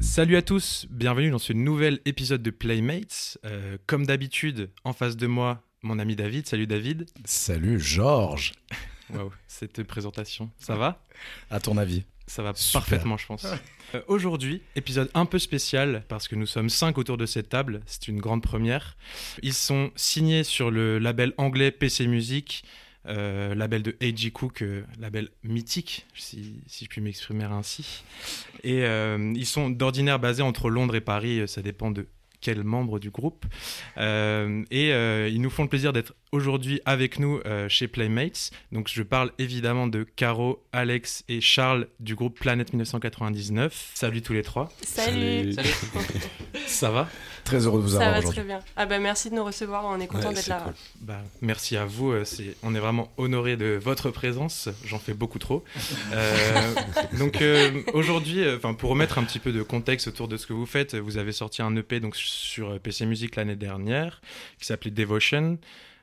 Salut à tous, bienvenue dans ce nouvel épisode de Playmates. Euh, comme d'habitude, en face de moi, mon ami David. Salut David. Salut Georges. Waouh, cette présentation, ça va? À ton avis? Ça va parfaitement, je pense. Euh, Aujourd'hui, épisode un peu spécial parce que nous sommes cinq autour de cette table. C'est une grande première. Ils sont signés sur le label anglais PC Music. euh, label de A.G. Cook, euh, label mythique, si, si je puis m'exprimer ainsi. Et ils sont d'ordinaire basés entre Londres et Paris, ça dépend de quel membre du groupe. Et ils nous font le plaisir d'être aujourd'hui avec nous euh, chez Playmates. Donc je parle évidemment de Caro, Alex et Charles du groupe Planète 1999. Salut tous les trois. Salut. Ça va? Très heureux de vous Ça avoir va aujourd'hui. très bien. Ah bah merci de nous recevoir, on est content Ouais, d'être là. cool. Bah, merci à vous. euh, on est vraiment honoré de votre présence. J'en fais beaucoup trop. Euh, donc euh, aujourd'hui, euh, enfin pour remettre un petit peu de contexte autour de ce que vous faites, vous avez sorti un EP donc sur PC Music l'année dernière qui s'appelait Devotion.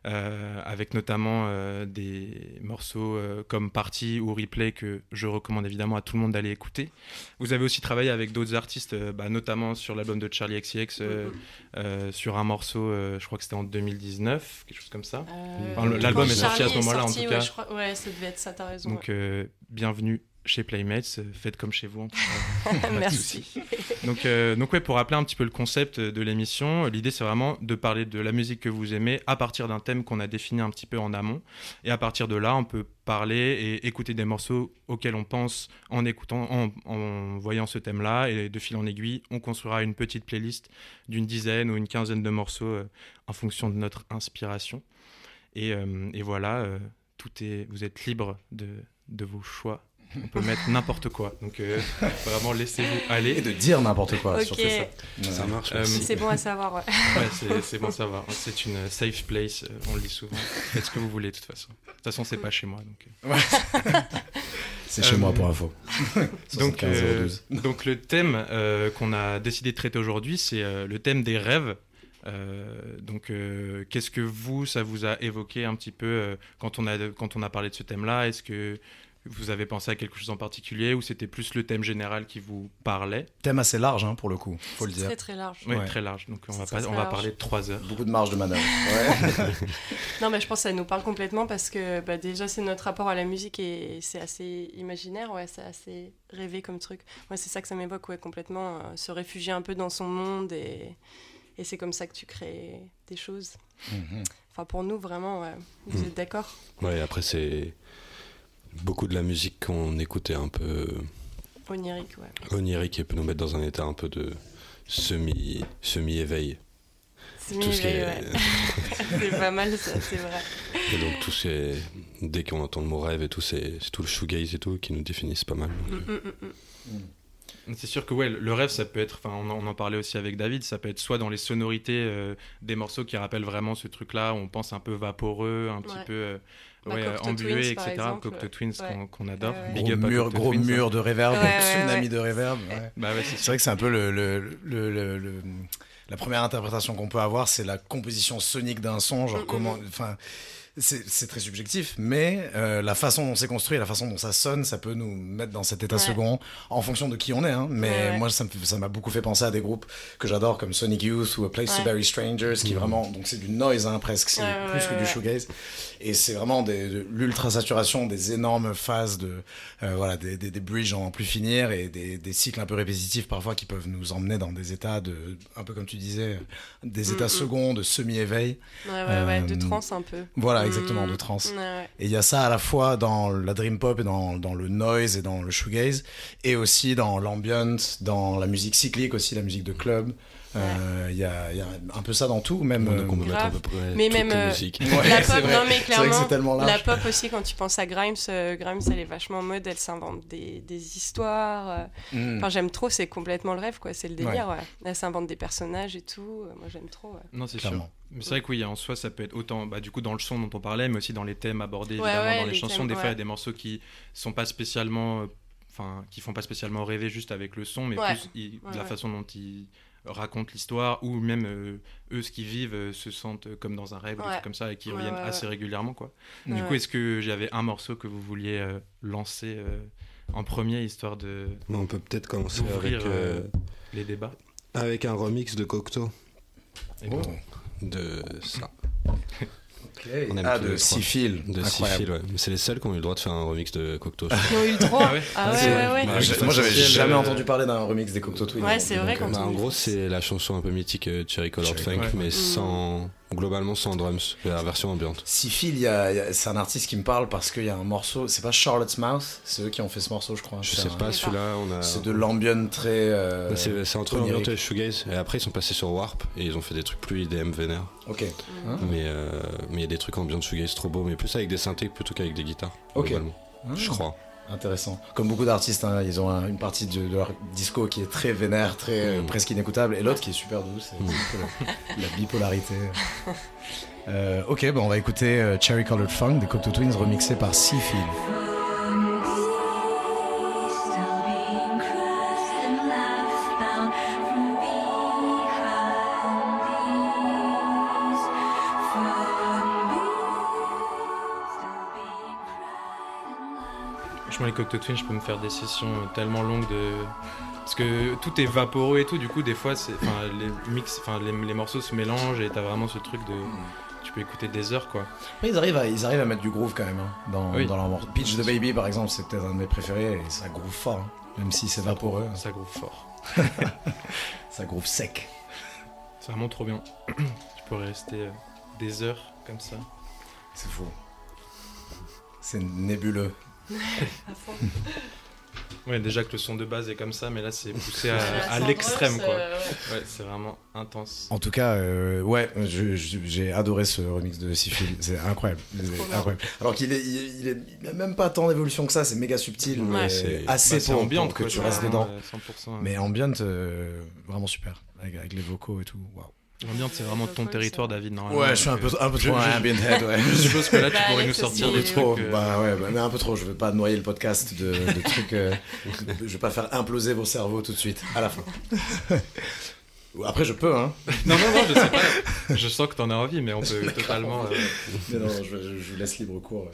Euh, avec notamment euh, des morceaux euh, comme Party ou Replay que je recommande évidemment à tout le monde d'aller écouter. Vous avez aussi travaillé avec d'autres artistes, bah, notamment sur l'album de Charlie XCX, euh, sur un morceau, je crois que c'était en 2019, quelque chose comme ça. Enfin, l'album est sorti à ce moment-là, en tout ouais, cas. je crois- Ouais, ça devait être ça, t'as raison. Donc bienvenue chez Playmates, euh, faites comme chez vous. en cas. merci. Donc, euh, donc ouais, pour rappeler un petit peu le concept de l'émission, l'idée c'est vraiment de parler de la musique que vous aimez à partir d'un thème qu'on a défini un petit peu en amont. Et à partir de là, on peut parler et écouter des morceaux auxquels on pense en écoutant, en, en voyant ce thème-là. Et de fil en aiguille, on construira une petite playlist d'une dizaine ou une quinzaine de morceaux euh, en fonction de notre inspiration. Et, euh, et voilà, euh, tout est, vous êtes libre de, de vos choix. On peut mettre n'importe quoi. Donc euh, vraiment, laissez-vous aller. Et de dire n'importe quoi, Ok. surtout ça. Ça marche. Euh. C'est bon à savoir, ouais. Ouais, c'est- bon, ça va. C'est une safe place, euh, on le dit souvent. Faites ce que vous voulez, de toute façon. De toute façon, c'est pas chez moi. Donc, euh. C'est chez Euh, moi pour info. donc, 75 euh, 012. donc le thème euh, qu'on a décidé de traiter aujourd'hui, c'est euh, le thème des rêves. Euh, donc, euh, qu'est-ce que vous, ça vous a évoqué un petit peu euh, quand, on a, quand on a parlé de ce thème-là? Est-ce que vous avez pensé à quelque chose en particulier ou c'était plus le thème général qui vous parlait Thème assez large, hein, pour le coup, faut le dire. Très très large. Oui, Ouais. très large. Donc, on va, très, pas, très on va large. parler de trois heures. Beaucoup de marge de manœuvre. Ouais. Non, mais je pense que ça nous parle complètement parce que bah, déjà, c'est notre rapport à la musique et c'est assez imaginaire, ouais, c'est assez rêvé comme truc. Moi, c'est ça que ça m'évoque, ouais, complètement. euh, se réfugier un peu dans son monde et, et c'est comme ça que tu crées des choses. Mhm. Enfin, pour nous, vraiment, ouais. vous Mm. êtes d'accord? Ouais, après, c'est beaucoup de la musique qu'on écoutait un peu Onirique, ouais. onirique et peut nous mettre dans un état un peu de semi, semi-éveil. C'est Tout ce qui mi-éveil, est- ouais. c'est pas mal, ça, c'est vrai. Et donc, tout ce qui est- dès qu'on entend le mot rêve et tout, c'est c'est tout le shoegaze et tout qui nous définissent pas mal. Mm, mm, mm, mm. C'est sûr que ouais, le rêve, ça peut être, enfin, on, en- on en parlait aussi avec David, ça peut être soit dans les sonorités euh, des morceaux qui rappellent vraiment ce truc-là, on pense un peu vaporeux, un petit Ouais. peu euh, Bah, ouais, embué, etc. exemple. Cocteau Twins Ouais. qu'on adore. Ouais, ouais. Big Gros up mur, gros Twins, hein. mur de ouais, tsunami ouais. de réverb. ouais. Bah ouais, c'est vrai que c'est un peu le, le- le- le- le- la première interprétation qu'on peut avoir, c'est la composition sonique d'un son, genre Mm, mm, comment, mm. enfin, c'est très subjectif, mais euh, la façon dont c'est construit, la façon dont ça sonne, ça peut nous mettre dans cet état Ouais. second en fonction de qui on est. hein. Mais Ouais, ouais. moi, ça me fait- ça m'a beaucoup fait penser à des groupes que j'adore comme Sonic Youth ou A Place to. Bury Strangers, qui vraiment, donc c'est du noise hein, presque, c'est Ouais, plus ouais, que ouais, du shoegaze, et c'est vraiment des- de l'ultra saturation, des énormes phases de, euh, voilà, des, des, des bridges en plus finir et des, des cycles un peu répétitifs parfois qui peuvent nous emmener dans des états de, un peu comme tu disais, des Mm, états mm. seconds, de semi-éveil. Ouais, ouais, ouais, de Euh, trance un peu. Voilà, exactement, Mm. de trance. Ouais, ouais. Et il y a ça à la fois dans la dream pop et dans, dans le noise et dans le shoegaze, et aussi dans l'ambient, dans la musique cyclique aussi, la musique de club. Euh, Il y, a, il y a un peu ça dans tout, même. Donc, on peut euh, mettre à grave. peu près Mais même, les euh, musiques. Ouais, la pop, non mais clairement, c'est tellement la pop aussi quand tu penses à Grimes, euh, Grimes elle est vachement en mode, elle s'invente des, des histoires. Mm. Enfin j'aime trop, c'est complètement le rêve quoi, c'est le délire. Ouais. Elle s'invente des personnages et tout. Moi j'aime trop. Ouais. Non, c'est sûr. Clairement. Mais c'est vrai que oui, en soi, ça peut être autant, bah, du coup, dans le son dont on parlait, mais aussi dans les thèmes abordés, Ouais, évidemment, ouais, dans les, les chansons. thèmes, des fois, il y a des morceaux qui sont pas spécialement, euh, enfin, qui font pas spécialement rêver juste avec le son, mais Ouais. plus il- la ouais. façon dont ils racontent l'histoire ou même euh, eux, ce qu'ils vivent, euh, se sentent euh, comme dans un rêve ou Ouais. trucs comme ça et qui Ouais, reviennent ouais, assez ouais. régulièrement. Quoi. Ouais, Du coup, est-ce que j'avais un morceau que vous vouliez euh, lancer euh, en premier histoire de Mais on peut peut-être commencer avec, euh, les débats? avec un remix de Cocteau Et Oh. bon. de ça. Ok. On aime Ah, de les trois. Sifil. De Incroyable. Sifil, ouais. Mais C'est les seuls qui ont eu le droit de faire un remix de Cocteau. Ils ont eu le droit. Ah ouais Ah ouais, ouais. Bah, Ouais, moi, j'avais jamais euh, entendu parler d'un remix des Cocteau Twins. Ouais, c'est vrai, Donc, quand euh, Bah, en on- gros, c'est la chanson un peu mythique euh, Cherry Colored Funk, mais ouais. sans globalement sans drums, la version ambiante. Y a- y a- c'est un artiste qui me parle parce qu'il y a un morceau. C'est pas Charlotte's Mouth, c'est eux qui ont fait ce morceau, je crois. Je C'est sais un- pas, celui-là, on a. C'est de l'ambient très. euh, c'est c'est entre l'ambiance et le shoegaze. Et après, ils sont passés sur Warp et ils ont fait des trucs plus IDM vénère. Ok. Hein Mais euh, mais il y a des trucs ambiance shoegaze trop beaux, mais plus avec des synthés plutôt qu'avec des guitares. Ok. globalement. Ah, Je crois. Intéressant. Comme beaucoup d'artistes, hein, ils ont un- une partie de, de leur disco qui est très vénère, très euh, Mm. presque inécoutable, et l'autre qui est super douce. Mm. la bipolarité. Euh, ok, bon, on va écouter euh, Cherry Colored Funk des Cocteau Twins remixé par Seafield. Cocteau Twins, je peux me faire des sessions tellement longues de. Parce que tout est vaporeux et tout, du coup, des fois, c'est, enfin, les mix, enfin, les, les morceaux se mélangent et t'as vraiment ce truc de. Tu peux écouter des heures, quoi. Après, ils arrivent, à, ils arrivent à mettre du groove quand même hein, dans, Oui. dans leur morceau. Beach the Baby, par exemple, c'est peut-être un de mes préférés, et ça groove fort, hein. même si c'est vaporeux, Ça groove fort. ça groove sec. C'est vraiment trop bien. tu pourrais rester euh, des heures comme ça. C'est fou. C'est nébuleux. Ouais, déjà que le son de base est comme ça, mais là, c'est poussé à, l'extrême, quoi. euh, ouais. C'est vraiment intense. En tout cas, euh, ouais, j'ai adoré ce remix de Sifil, c'est incroyable. Alors qu'il est, il, il est, il a même pas tant d'évolution que ça, c'est méga subtil, Ouais. mais C'est- assez Bah, c'est pour, ambiant, pour que quoi, tu restes dedans. 100%. Mais ambient, euh, vraiment super, avec, avec les vocaux et tout. Waouh. L'ambiance, c'est vraiment ton territoire. David, normalement. Ouais, je suis un peu, euh, un peu je- trop un ambient head, ouais. Je suppose que là, tu Bah, pourrais nous sortir des trucs. Trop, euh, bah ouais, bah, mais un peu trop. Je veux pas noyer le podcast de, de trucs. euh, je vais pas faire imploser vos cerveaux tout de suite, à la fin. Après, je peux, hein. Non, non, non, je sais pas. Je sens que t'en as envie, mais on peut totalement. euh, Mais non, je, je- je vous laisse libre cours. ouais.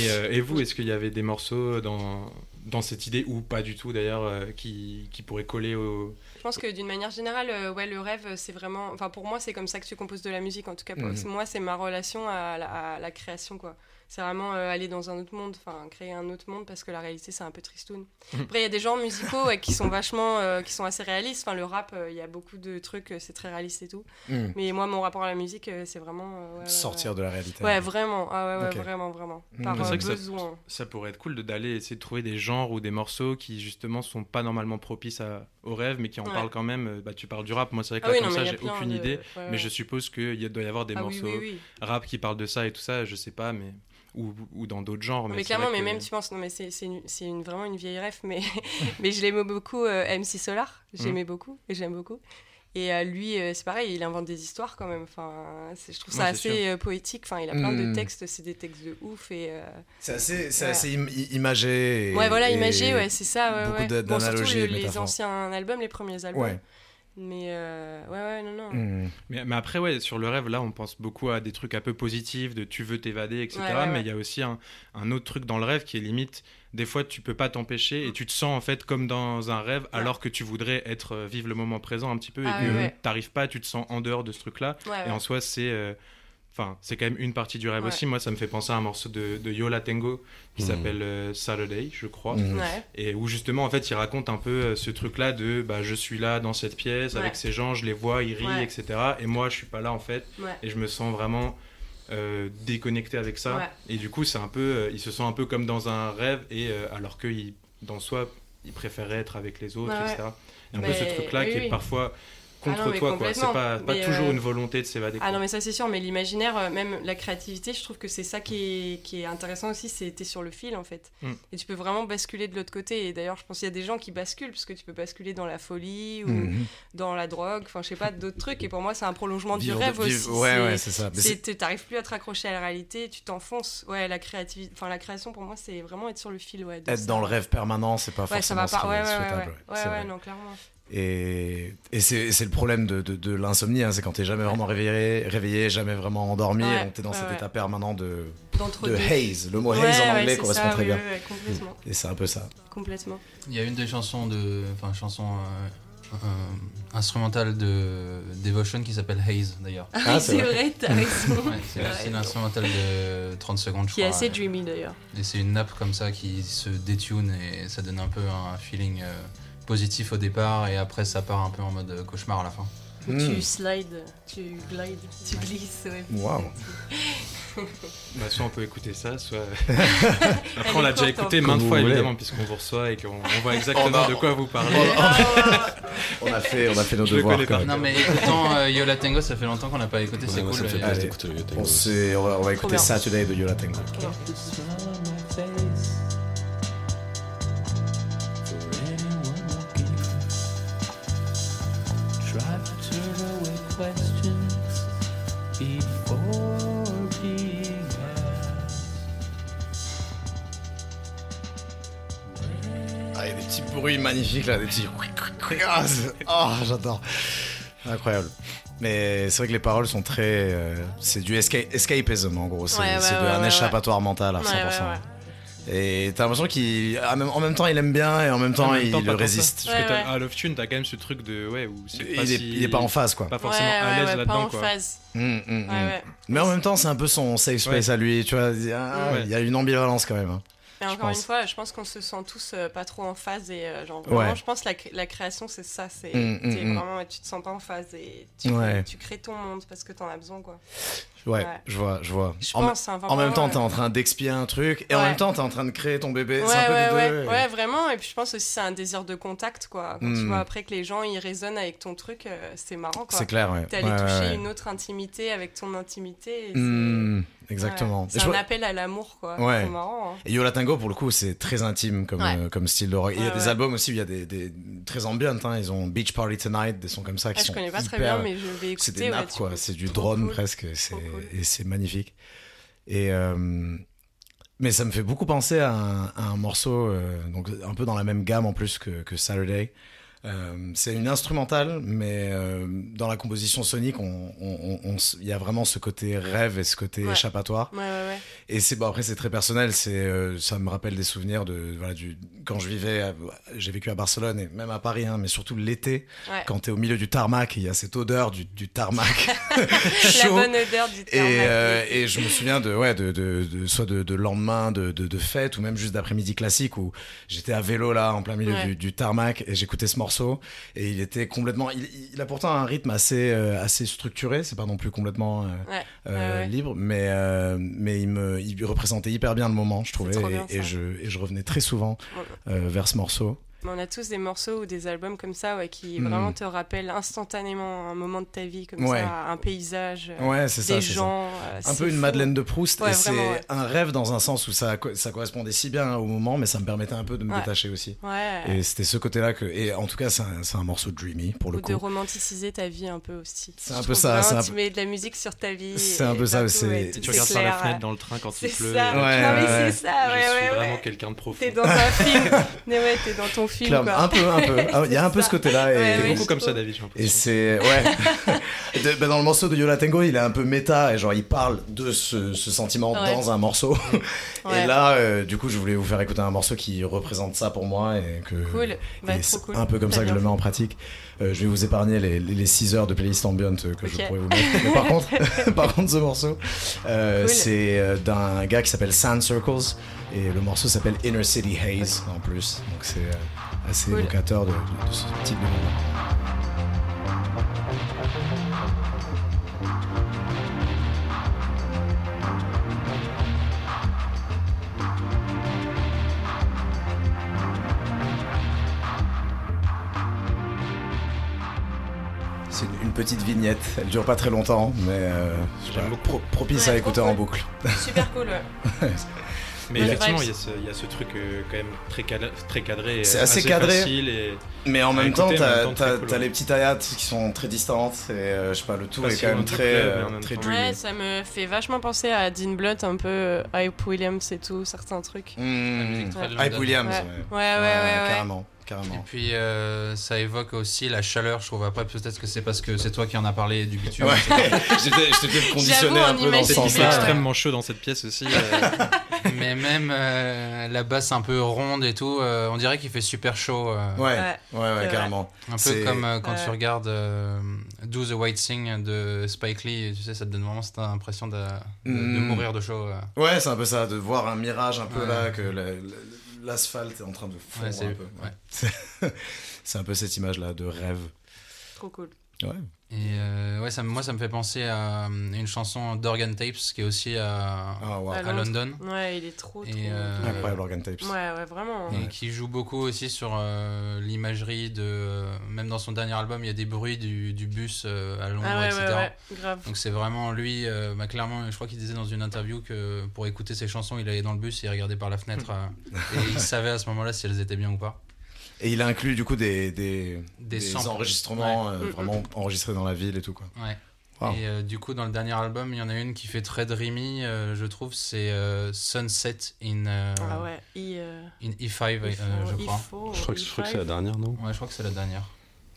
Et, euh, et vous, est-ce qu'il y avait des morceaux dans, dans cette idée, ou pas du tout d'ailleurs, euh, qui, qui pourraient coller au. Je pense que d'une manière générale, euh, ouais, le rêve, c'est vraiment. Enfin, pour moi, c'est comme ça que tu composes de la musique. En tout cas, pour- Mhm. moi, c'est ma relation à la, à la création, quoi. C'est vraiment euh, aller dans un autre monde, enfin, créer un autre monde, parce que la réalité, c'est un peu tristoun. Après, il y a des genres musicaux ouais, qui sont vachement. euh, qui sont assez réalistes. Enfin, le rap, euh, il y a beaucoup de trucs, euh, c'est très réaliste et tout. Hmm. Mais moi, mon rapport à la musique, euh, c'est vraiment. euh, ouais, ouais, Sortir de la réalité. Ouais, vraiment. Ah ouais, ouais, Ok. vraiment, vraiment. Mhm. Par C'est euh, vrai que ça- besoin. Ça pourrait être cool de- d'aller essayer de trouver des genres ou des morceaux qui justement sont pas normalement propices à, au rêve, mais qui en Ouais. parlent quand même. Bah, tu parles du rap, moi c'est vrai que Ah là, oui, comme non, ça, j'ai aucune de- idée. ouais, Mais je suppose qu'il doit y avoir des Ah oui, morceaux oui, oui. rap qui parlent de ça et tout ça, je sais pas, mais. Ou, ou dans d'autres genres. Mais, clairement, mais que- même tu penses, non mais c'est c'est une, vraiment une vieille ref, mais, mais je l'aimais beaucoup, euh, MC Solar, j'aimais beaucoup et j'aime beaucoup. Et euh, lui, euh, c'est pareil, il invente des histoires quand même. Enfin, je trouve ça Ouais, assez euh, poétique. Enfin, il a plein de textes, c'est des textes de ouf et. euh, C'est assez, c'est Ouais. assez im- imagé. et- Ouais, voilà, imagé, ouais, c'est ça. Ouais, beaucoup ouais. Bon, surtout les anciens albums, les premiers albums. Mais euh, ouais, ouais, non, non. Hmm. Mais, mais après, ouais, sur le rêve, là, on pense beaucoup à des trucs un peu positifs, de tu veux t'évader, etc. Ouais, ouais, mais il y a aussi un, un autre truc dans le rêve qui est limite, des fois, tu peux pas t'empêcher et tu te sens en fait comme dans un rêve, alors que tu voudrais être euh, vivre le moment présent un petit peu Ah et que ouais, ouais. t'arrives pas, tu te sens en dehors de ce truc-là. Ouais, Et ouais. en soi, c'est. euh, Enfin, c'est quand même une partie du rêve Ouais. aussi. Moi, ça me fait penser à un morceau de, de Yola Tango qui Mhm. s'appelle euh, Saturday, je crois. Mhm. Ouais. Et où justement, en fait, il raconte un peu euh, ce truc-là de bah, je suis là dans cette pièce avec ces gens, je les vois, ils rient, Ouais. etc. Et moi, je suis pas là en fait. Ouais. Et je me sens vraiment euh, déconnecté avec ça. Ouais. Et du coup, c'est un peu, euh, il se sent un peu comme dans un rêve, et euh, alors que il- dans soi, il préférait être avec les autres, Ouais, etc. Et un peu Mais ce truc-là oui, qui est oui. Ah non, contre mais toi, quoi. C'est pas, toujours euh, une volonté de s'évader. Ah quoi. non mais ça c'est sûr, mais l'imaginaire, euh, même la créativité, je trouve que c'est ça qui est, qui est intéressant aussi, c'est t'es sur le fil en fait. Mm. Et tu peux vraiment basculer de l'autre côté. Et d'ailleurs je pense qu'il y a des gens qui basculent, parce que tu peux basculer dans la folie ou Mhm. dans la drogue, enfin je sais pas, d'autres trucs. Et pour moi c'est un prolongement Vivre du rêve aussi. Ouais, ouais, c'est ça. C'est- T'arrives plus à te raccrocher à la réalité, tu t'enfonces. Ouais, la créativité, enfin la création pour moi c'est vraiment être sur le fil. Ouais, Être ça. dans le rêve permanent, c'est pas Ouais, ça forcément va pas. souhaitable. ouais. ouais, Ouais, ouais, non, clairement. Et, et c'est le problème de, de, de l'insomnie, hein, c'est quand t'es jamais vraiment réveillé, réveillé, jamais vraiment endormi, Ouais, t'es dans ouais, cet ouais. état permanent de, haze. Le mot Ouais, haze en anglais correspond ça, très oui, bien. oui, ouais, complètement. Et c'est un peu ça. complètement. Il y a une des chansons de, enfin chanson euh, euh, instrumentale de Devotion qui s'appelle Haze d'ailleurs. Ah, Ah, c'est vrai. vrai, t'as raison. Ouais, c'est instrumentale de 30 secondes je Qui est crois. assez dreamy d'ailleurs. Et c'est une nappe comme ça qui se détune et ça donne un peu un feeling euh, positif au départ et après ça part un peu en mode euh, cauchemar à la fin. Où Hmm. Tu slides, tu glides, tu glisses. Ouais. Waouh. Bah, soit on peut écouter ça, soit. Après, on l'a déjà écouté hein. maintes fois, voulez. évidemment, puisqu'on vous reçoit et qu'on on voit exactement On a- de quoi vous parlez. On a fait, on a fait nos Je devoirs quand même. Non mais écoutant euh, Yola Tango ça fait longtemps qu'on n'a pas écouté, c'est Ouais, cool. ça fait et- plaisir Allez. On, on va, écouter. Saturday de Yola Tango. Bruits magnifiques là, des petits. Ah, Oh, j'adore. Incroyable. Mais c'est vrai que les paroles sont très. euh, c'est du esca- escapism en gros. C'est Ouais, ouais, c'est de- ouais, un ouais, échappatoire mental à 100%. Ouais, ouais, ouais. Et t'as l'impression qu'il. ah, même- temps, il aime bien et en même temps, En même il temps, pas le tant ça. résiste. Parce que Ouais, t'as- ouais. à Love Tune, t'as quand même ce truc de. Ouais, où Il est, si- il est pas en phase quoi. Pas forcément ouais, à l'aise ouais, là-dedans, pas en quoi. phase. Ouais, ouais. Mais en même temps, c'est un peu son safe space à lui. Tu vois, il y a, Ouais. il y a une ambivalence quand même. hein. Mais encore une fois, je pense qu'on se sent tous euh, pas trop en phase et euh, genre vraiment, Ouais. je pense que la, la création c'est ça, c'est Mm, mm, mm. vraiment tu te sens pas en phase et tu, Ouais. tu crées ton monde parce que t'en as besoin quoi. Ouais, Ouais. je vois, je vois. Je en, pense. hein, en même temps, ouais. t'es en train d'expier un truc et en même temps, t'es en train de créer ton bébé. Ouais, c'est un peu ouais, des ouais, deux. ouais, vraiment. Et puis je pense aussi c'est un désir de contact, quoi. Quand tu Mm. vois après que les gens ils résonnent avec ton truc, euh, c'est marrant, quoi. C'est clair, ouais. T'es allé toucher une autre intimité avec ton intimité. et c'est- Mm, exactement. C'est un vois- appel à l'amour, quoi. Ouais. C'est marrant. hein. Et Yola Tango, pour le coup, c'est très intime comme, euh, comme style de rock. Il y a des albums aussi où il y a des, des très ambiantes. Hein. Ils ont Beach Party Tonight, des sons comme ça qui Ah, je sont connais pas très bien, mais je vais écouter. C'est des nappes, quoi. C'est du drone presque. C'est, et c'est magnifique. Et, euh, mais ça me fait beaucoup penser à un, morceau, euh, donc un peu dans la même gamme en plus que Saturday. Euh, c'est une instrumentale, mais euh, dans la composition sonique, on- on- on- on s- il y a vraiment ce côté rêve et ce côté Ouais. échappatoire. Ouais, ouais, ouais. Et c'est bon après c'est très personnel, c'est euh, ça me rappelle des souvenirs de voilà du quand je vivais j'ai vécu à Barcelone et même à Paris hein, mais surtout l'été quand t'es au milieu du tarmac, il y a cette odeur du, du tarmac La chaud. bonne odeur du Et, tarmac. euh, et je me souviens de ouais de, de, de- soit de, de lendemain de, de, fête ou même juste d'après-midi classique où j'étais à vélo là en plein milieu du tarmac et j'écoutais ce morceau et il était complètement il, il a pourtant un rythme assez euh, assez structuré c'est pas non plus complètement euh, Ouais, euh, libre, mais, mais il, me, il représentait hyper bien le moment, je trouvais, bien, et, je, et je revenais très souvent Ouais. vers ce morceau. On a tous des morceaux ou des albums comme ça ouais, qui Mm. vraiment te rappellent instantanément un moment de ta vie, comme Ouais. ça, un paysage, euh, Ouais, ça. des ça. gens. euh, Un c'est peu une. Madeleine de Proust, Ouais, et c'est un rêve dans un sens où ça, ça correspondait si bien au moment, mais ça me permettait un peu de me Ouais. détacher aussi. Ouais. Et c'était ce côté-là que, et en tout cas, c'est un, c'est un morceau dreamy pour le Ou de coup. romanticiser ta vie un peu aussi. C'est un peu ça, un Tu mets de la musique sur ta vie. C'est un peu ça, et tu regardes par la fenêtre dans le train quand il pleut. ça. c'est ça, je ouais, suis vraiment quelqu'un de profond. T'es dans un film. Mais ouais, t'es dans ton film. Clairement, quoi. un peu, un peu. Ah, Il y a un peu ça. ce côté-là. Et, Ouais, T'es ouais, beaucoup comme ça. David, Et c'est ouais. Et de- bah, dans le morceau de Yola Tango, il est un peu méta et genre il parle de ce, ce sentiment Ouais. dans un morceau. Ouais. Et là, euh, du coup, je voulais vous faire écouter un morceau qui représente ça pour moi et que Cool. Bah, et c'est cool. un peu comme ça que je le mets en pratique. Euh, je vais vous épargner les, les, 6 heures de playlist ambient euh, que je pourrais vous mettre. Mais par contre, par contre, ce morceau, euh, Cool. c'est euh, d'un gars qui s'appelle Sand Circles et le morceau s'appelle Inner City Haze en plus. Donc c'est euh, assez Cool. évocateur de, de- de ce type de moment. C'est une, petite vignette, elle dure pas très longtemps, mais euh, je pas, pro- propice Ouais, à écouter en boucle. Super cool, ouais. Mais Ouais, effectivement, il y, a ce- il y a ce truc euh, quand même très, cadré, très cadré. et C'est assez cadré. facile et... Mais en même temps, écouter, mais en t'as même temps, très t'as- cool, t'as ouais. les petites hayats qui sont très distantes et euh, je sais pas, le tout est quand même un peu très, euh, même très dreamy. Ouais, ça me fait vachement penser à Dean Blunt, un peu euh, Hype Williams et tout, certains trucs. Mmh. Hype Williams, Ouais. ouais. Ouais, ouais, ouais, ouais. Carrément, Et puis euh, ça évoque aussi la chaleur, je trouve. Après, peut-être que c'est parce que c'est toi qui en as parlé du bitume. Ouais, j'étais peut-être conditionné un peu dans ce sens-là. extrêmement chaud dans cette pièce aussi. euh, Mais même euh, la basse un peu ronde et tout, euh, on dirait qu'il fait super chaud. euh, Ouais, Ouais. carrément. Un peu C'est- comme euh, quand Ouais. tu regardes euh, Do the White Thing de Spike Lee, tu sais, ça te donne vraiment cette impression de, de- de Mm. mourir de chaud. euh. Ouais, c'est un peu ça, de voir un mirage un peu Ouais. là, que la- la- l'asphalte est en train de fondre Ouais, un peu. ouais. C'est un peu cette image-là de rêve. Trop cool. Ouais. Et euh, ouais, ça, me- moi, ça me fait penser à euh, une chanson d'Organ Tapes qui est aussi à, Ah, wow. À à Londres. London. Ouais, il est trop, Et, trop. euh, Incroyable Organ Tapes. Ouais, ouais, vraiment. Et qui joue beaucoup aussi sur euh, l'imagerie de. euh, même dans son dernier album, il y a des bruits du, du bus euh, à Londres, Ah ouais, etc. ouais, ouais, grave. Donc c'est vraiment lui, euh, bah, clairement, je crois qu'il disait dans une interview que pour écouter ses chansons, il allait dans le bus et il regardait par la fenêtre euh, et il savait à ce moment-là si elles étaient bien ou pas. Et il inclut du coup des, des, Des des samples. enregistrements euh, vraiment enregistrés dans la ville et tout quoi. Ouais. Wow. Et euh, du coup, dans le dernier album, il y en a une qui fait très dreamy, euh, je trouve, c'est euh, Sunset in, euh, Ah ouais, il, euh, in E5, il euh, faut- je crois. Je crois que, crois que c'est la dernière, non? Ouais, je crois que c'est la dernière.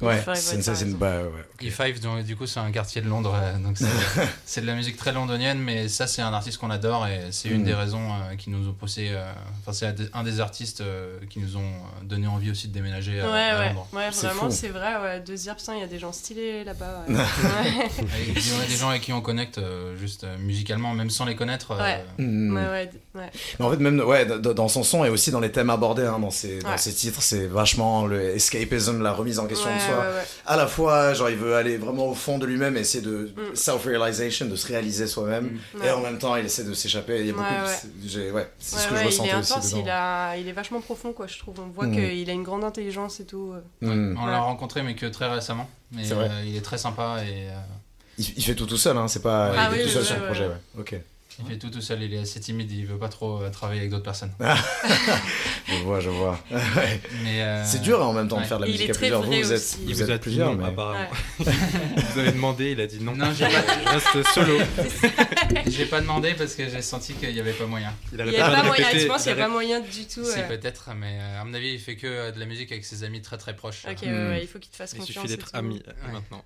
Ouais, E5, ouais, c'est une bah, ouais, ok. E5, donc, du coup, c'est un quartier de Londres, euh, donc c'est de la musique très londonienne, mais ça, c'est un artiste qu'on adore et c'est une Mm. des raisons euh, qui nous ont poussé. euh, Enfin, c'est un des- artistes euh, qui nous ont donné envie aussi de déménager à, Ouais, à ouais, Londres. ouais, C'est vraiment, fou. c'est vrai. Ouais. De se dire, putain, il y a des gens stylés là-bas. Ouais. Ouais. Et puis, on a des gens avec qui on connecte euh, juste euh, musicalement, même sans les connaître. euh, Ouais. Mm. ouais, ouais, ouais. Mais en fait, même ouais, dans son son et aussi dans les thèmes abordés hein, dans, ses, dans titres, c'est vachement le escapism, la remise en question Ouais, de soi. ouais, ouais. À la fois, genre, il veut aller vraiment au fond de lui-même, essayer de Mm. self-realization, de se réaliser soi-même. Mm. Et Ouais. en même temps, il essaie de s'échapper. Il y a beaucoup. j'ai- Ouais, c'est ce que ouais, je il ressentais est aussi intense, dedans. il, a... il est vachement profond, quoi, je trouve. On voit Mm. qu'il a une grande intelligence et tout. euh. On Ouais. l'a rencontré, mais que très récemment. Mais euh, il est très sympa et euh, Il, il fait tout tout seul, hein, c'est pas. Ah il est oui, tout seul sur le ouais, projet, ouais. ouais. Ok. Il fait tout tout seul. Il est assez timide, il veut pas trop euh, travailler avec d'autres personnes. Je vois, je vois. Ouais. Mais euh, C'est dur hein, en même temps de ouais. faire de la Il musique est à très plusieurs. Vous, vrai vous êtes, aussi. il vous vous êtes a dit plusieurs, non, mais. apparemment. Ouais. vous avez demandé, il a dit non. Non, j'ai pas, Je reste solo. j'ai pas demandé parce que j'ai senti qu'il y avait pas moyen. Il Il y a pas moyen, je pense qu'il n'y a pas moyen du tout. Si ouais. peut-être, mais euh, à mon avis, il fait que euh, de la musique avec ses amis très très proches. Ok, Euh, ouais, Mm. ouais, il faut qu'il te fasse Il confiance. suffit et d'être euh, Ouais. maintenant.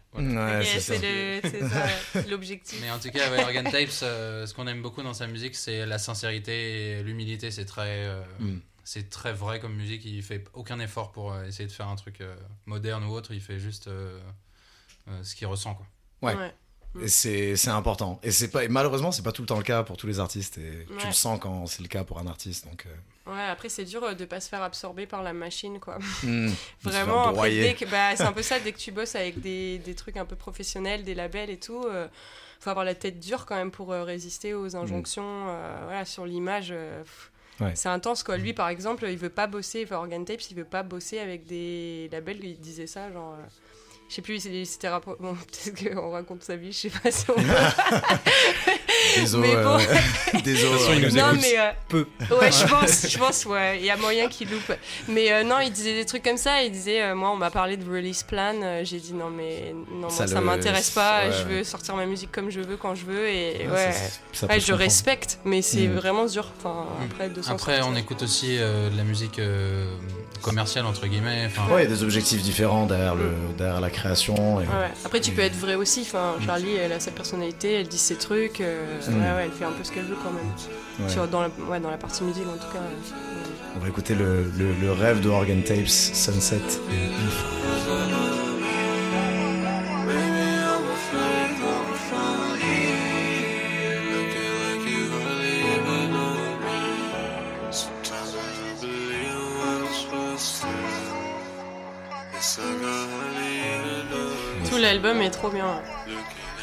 C'est l'objectif. Mais en tout cas, Organ Tapes, euh, ce qu'on aime beaucoup dans sa musique, c'est la sincérité et l'humilité. C'est très, euh, Mm. c'est très vrai comme musique. Il fait aucun effort pour euh, essayer de faire un truc euh, moderne ou autre. Il fait juste euh, euh, ce qu'il ressent, quoi. Ouais. Ouais. Et c'est c'est important. Et c'est pas et malheureusement c'est pas tout le temps le cas pour tous les artistes et tu le sens quand c'est le cas pour un artiste donc. euh, Ouais, après c'est dur de pas se faire absorber par la machine quoi. faire Vraiment, après, dès que, bah, c'est un peu ça, dès que tu bosses avec des, des trucs un peu professionnels, des labels et tout, euh, faut avoir la tête dure quand même pour euh, résister aux injonctions euh, voilà, sur l'image. euh, Ouais. C'est intense quoi. Lui par exemple, il veut pas bosser, enfin Organ Tapes, il veut pas bosser avec des labels, il disait ça, genre. euh, je sais plus, c'était rapport. Bon, peut-être qu'on raconte sa vie, je sais pas si on Désolé. Mais bon. Désolé. De toute façon, il nous non, écoute mais. euh, peu. Ouais, je pense, je pense, ouais. Il y a moyen qu'il loupe. Mais euh, non, il disait des trucs comme ça. Il disait, euh, moi, on m'a parlé de release plan. euh, J'ai dit, non, mais non, moi, Ça ça, le- m'intéresse pas. ouais, je veux sortir ma musique comme je veux, quand je veux. Et Ouais, ouais, ça- ça peut ouais se je respecte, mais c'est Mm. vraiment dur. Enfin, Mm. après, Après, on écoute aussi euh, de la musique euh, commerciale, entre guillemets. Enfin, Ouais, il y a des objectifs différents derrière le derrière la création. Et... Ouais, ouais. Après, tu peux être vrai aussi. Enfin, Charlie, elle a sa personnalité, elle dit ses trucs. euh. Ouais, ouais, elle fait un peu ce qu'elle veut quand même. Ouais. Sur- dans, la, ouais, dans la partie musique, en tout cas. On va écouter le, le, le rêve de Organ Tapes, Sunset et If. Tout l'album est trop bien.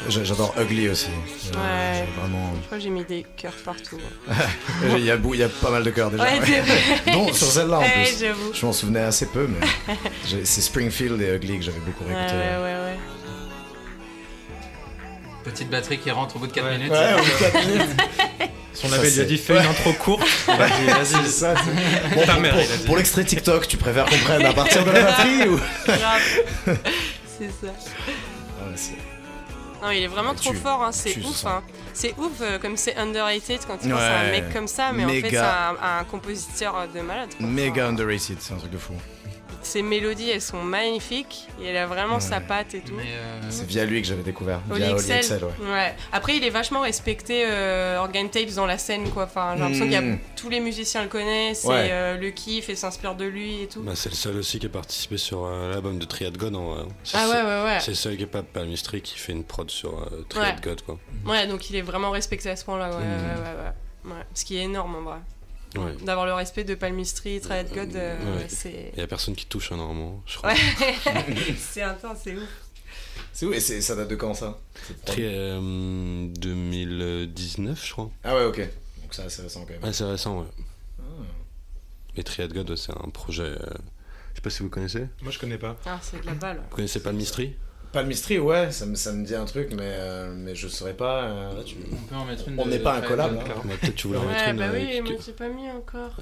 J'adore Ugly aussi. Euh, Ouais. Vraiment. Je crois que j'ai mis des cœurs partout. Il y, a, il y a pas mal de cœurs déjà. Ouais. Dont sur celle-là en Ouais, plus. Je m'en souvenais assez peu, mais c'est Springfield et Ugly que j'avais beaucoup Ouais, réécouté. ouais, ouais, ouais. petite batterie qui rentre au bout de 4 Ouais. minutes. Ouais, au bout de quatre minutes. Son Ça, label lui a c'est- dit fais une intro courte. Vas-y, vas-y. C'est ça, Bon, Ta pour- mère, pour, l'extrait TikTok, tu préfères qu'on prenne à partir de la batterie ou c'est ça. Ah, Non, il est vraiment Tu- trop fort, hein, c'est ouf. hein. C'est ouf euh, comme c'est underrated quand tu penses à un Ouais. mec comme ça, mais en fait c'est un, un compositeur de malade. quoi. Méga Enfin, underrated, c'est un truc de fou. Ses mélodies, elles sont magnifiques et elle a vraiment sa patte et tout. Euh, C'est via lui que j'avais découvert. Oli Via Oli Excel. Excel, ouais. Ouais. Après, il est vachement respecté euh, Organ Tapes dans la scène, quoi. Enfin, j'ai l'impression qu'il y a Mm. tous les musiciens le connaissent Ouais. et euh, le kiff et s'inspire de lui et tout. Bah, c'est le seul aussi qui a participé sur euh, l'album de Triad God en vrai. C'est- ah ouais, ouais, ouais. C'est le seul qui est pas Palmistry qui fait une prod sur euh, Triad Ouais. God quoi. Ouais, donc il est vraiment respecté à ce point-là, ouais, Mm. ouais, ouais, ouais, ouais. Ce qui est énorme en vrai. Ouais. D'avoir le respect de Palmistry, Triad God, euh, Ouais. c'est. Il y a personne qui touche hein, normalement, je crois. Ouais, c'est intense, c'est ouf. C'est où Et c'est- ça date de quand ça? Cette prod Tri- euh, 2019 je crois. Ah ouais, ok. Donc c'est assez récent quand même. Ah c'est récent ouais. Ah. Et Triad God c'est un projet. euh, Je sais pas si vous connaissez. Moi, je connais pas. Ah, c'est de la balle. Vous connaissez Palmistry? Palmistry, ouais, ça me, ça me dit un truc, mais, euh, mais je saurais pas. euh, on peut en mettre une. On de- n'est pas un collab, hein. Ouais, Peut-être tu voulais en mettre Ouais, une. bah euh, oui, qui- moi j'ai pas mis encore.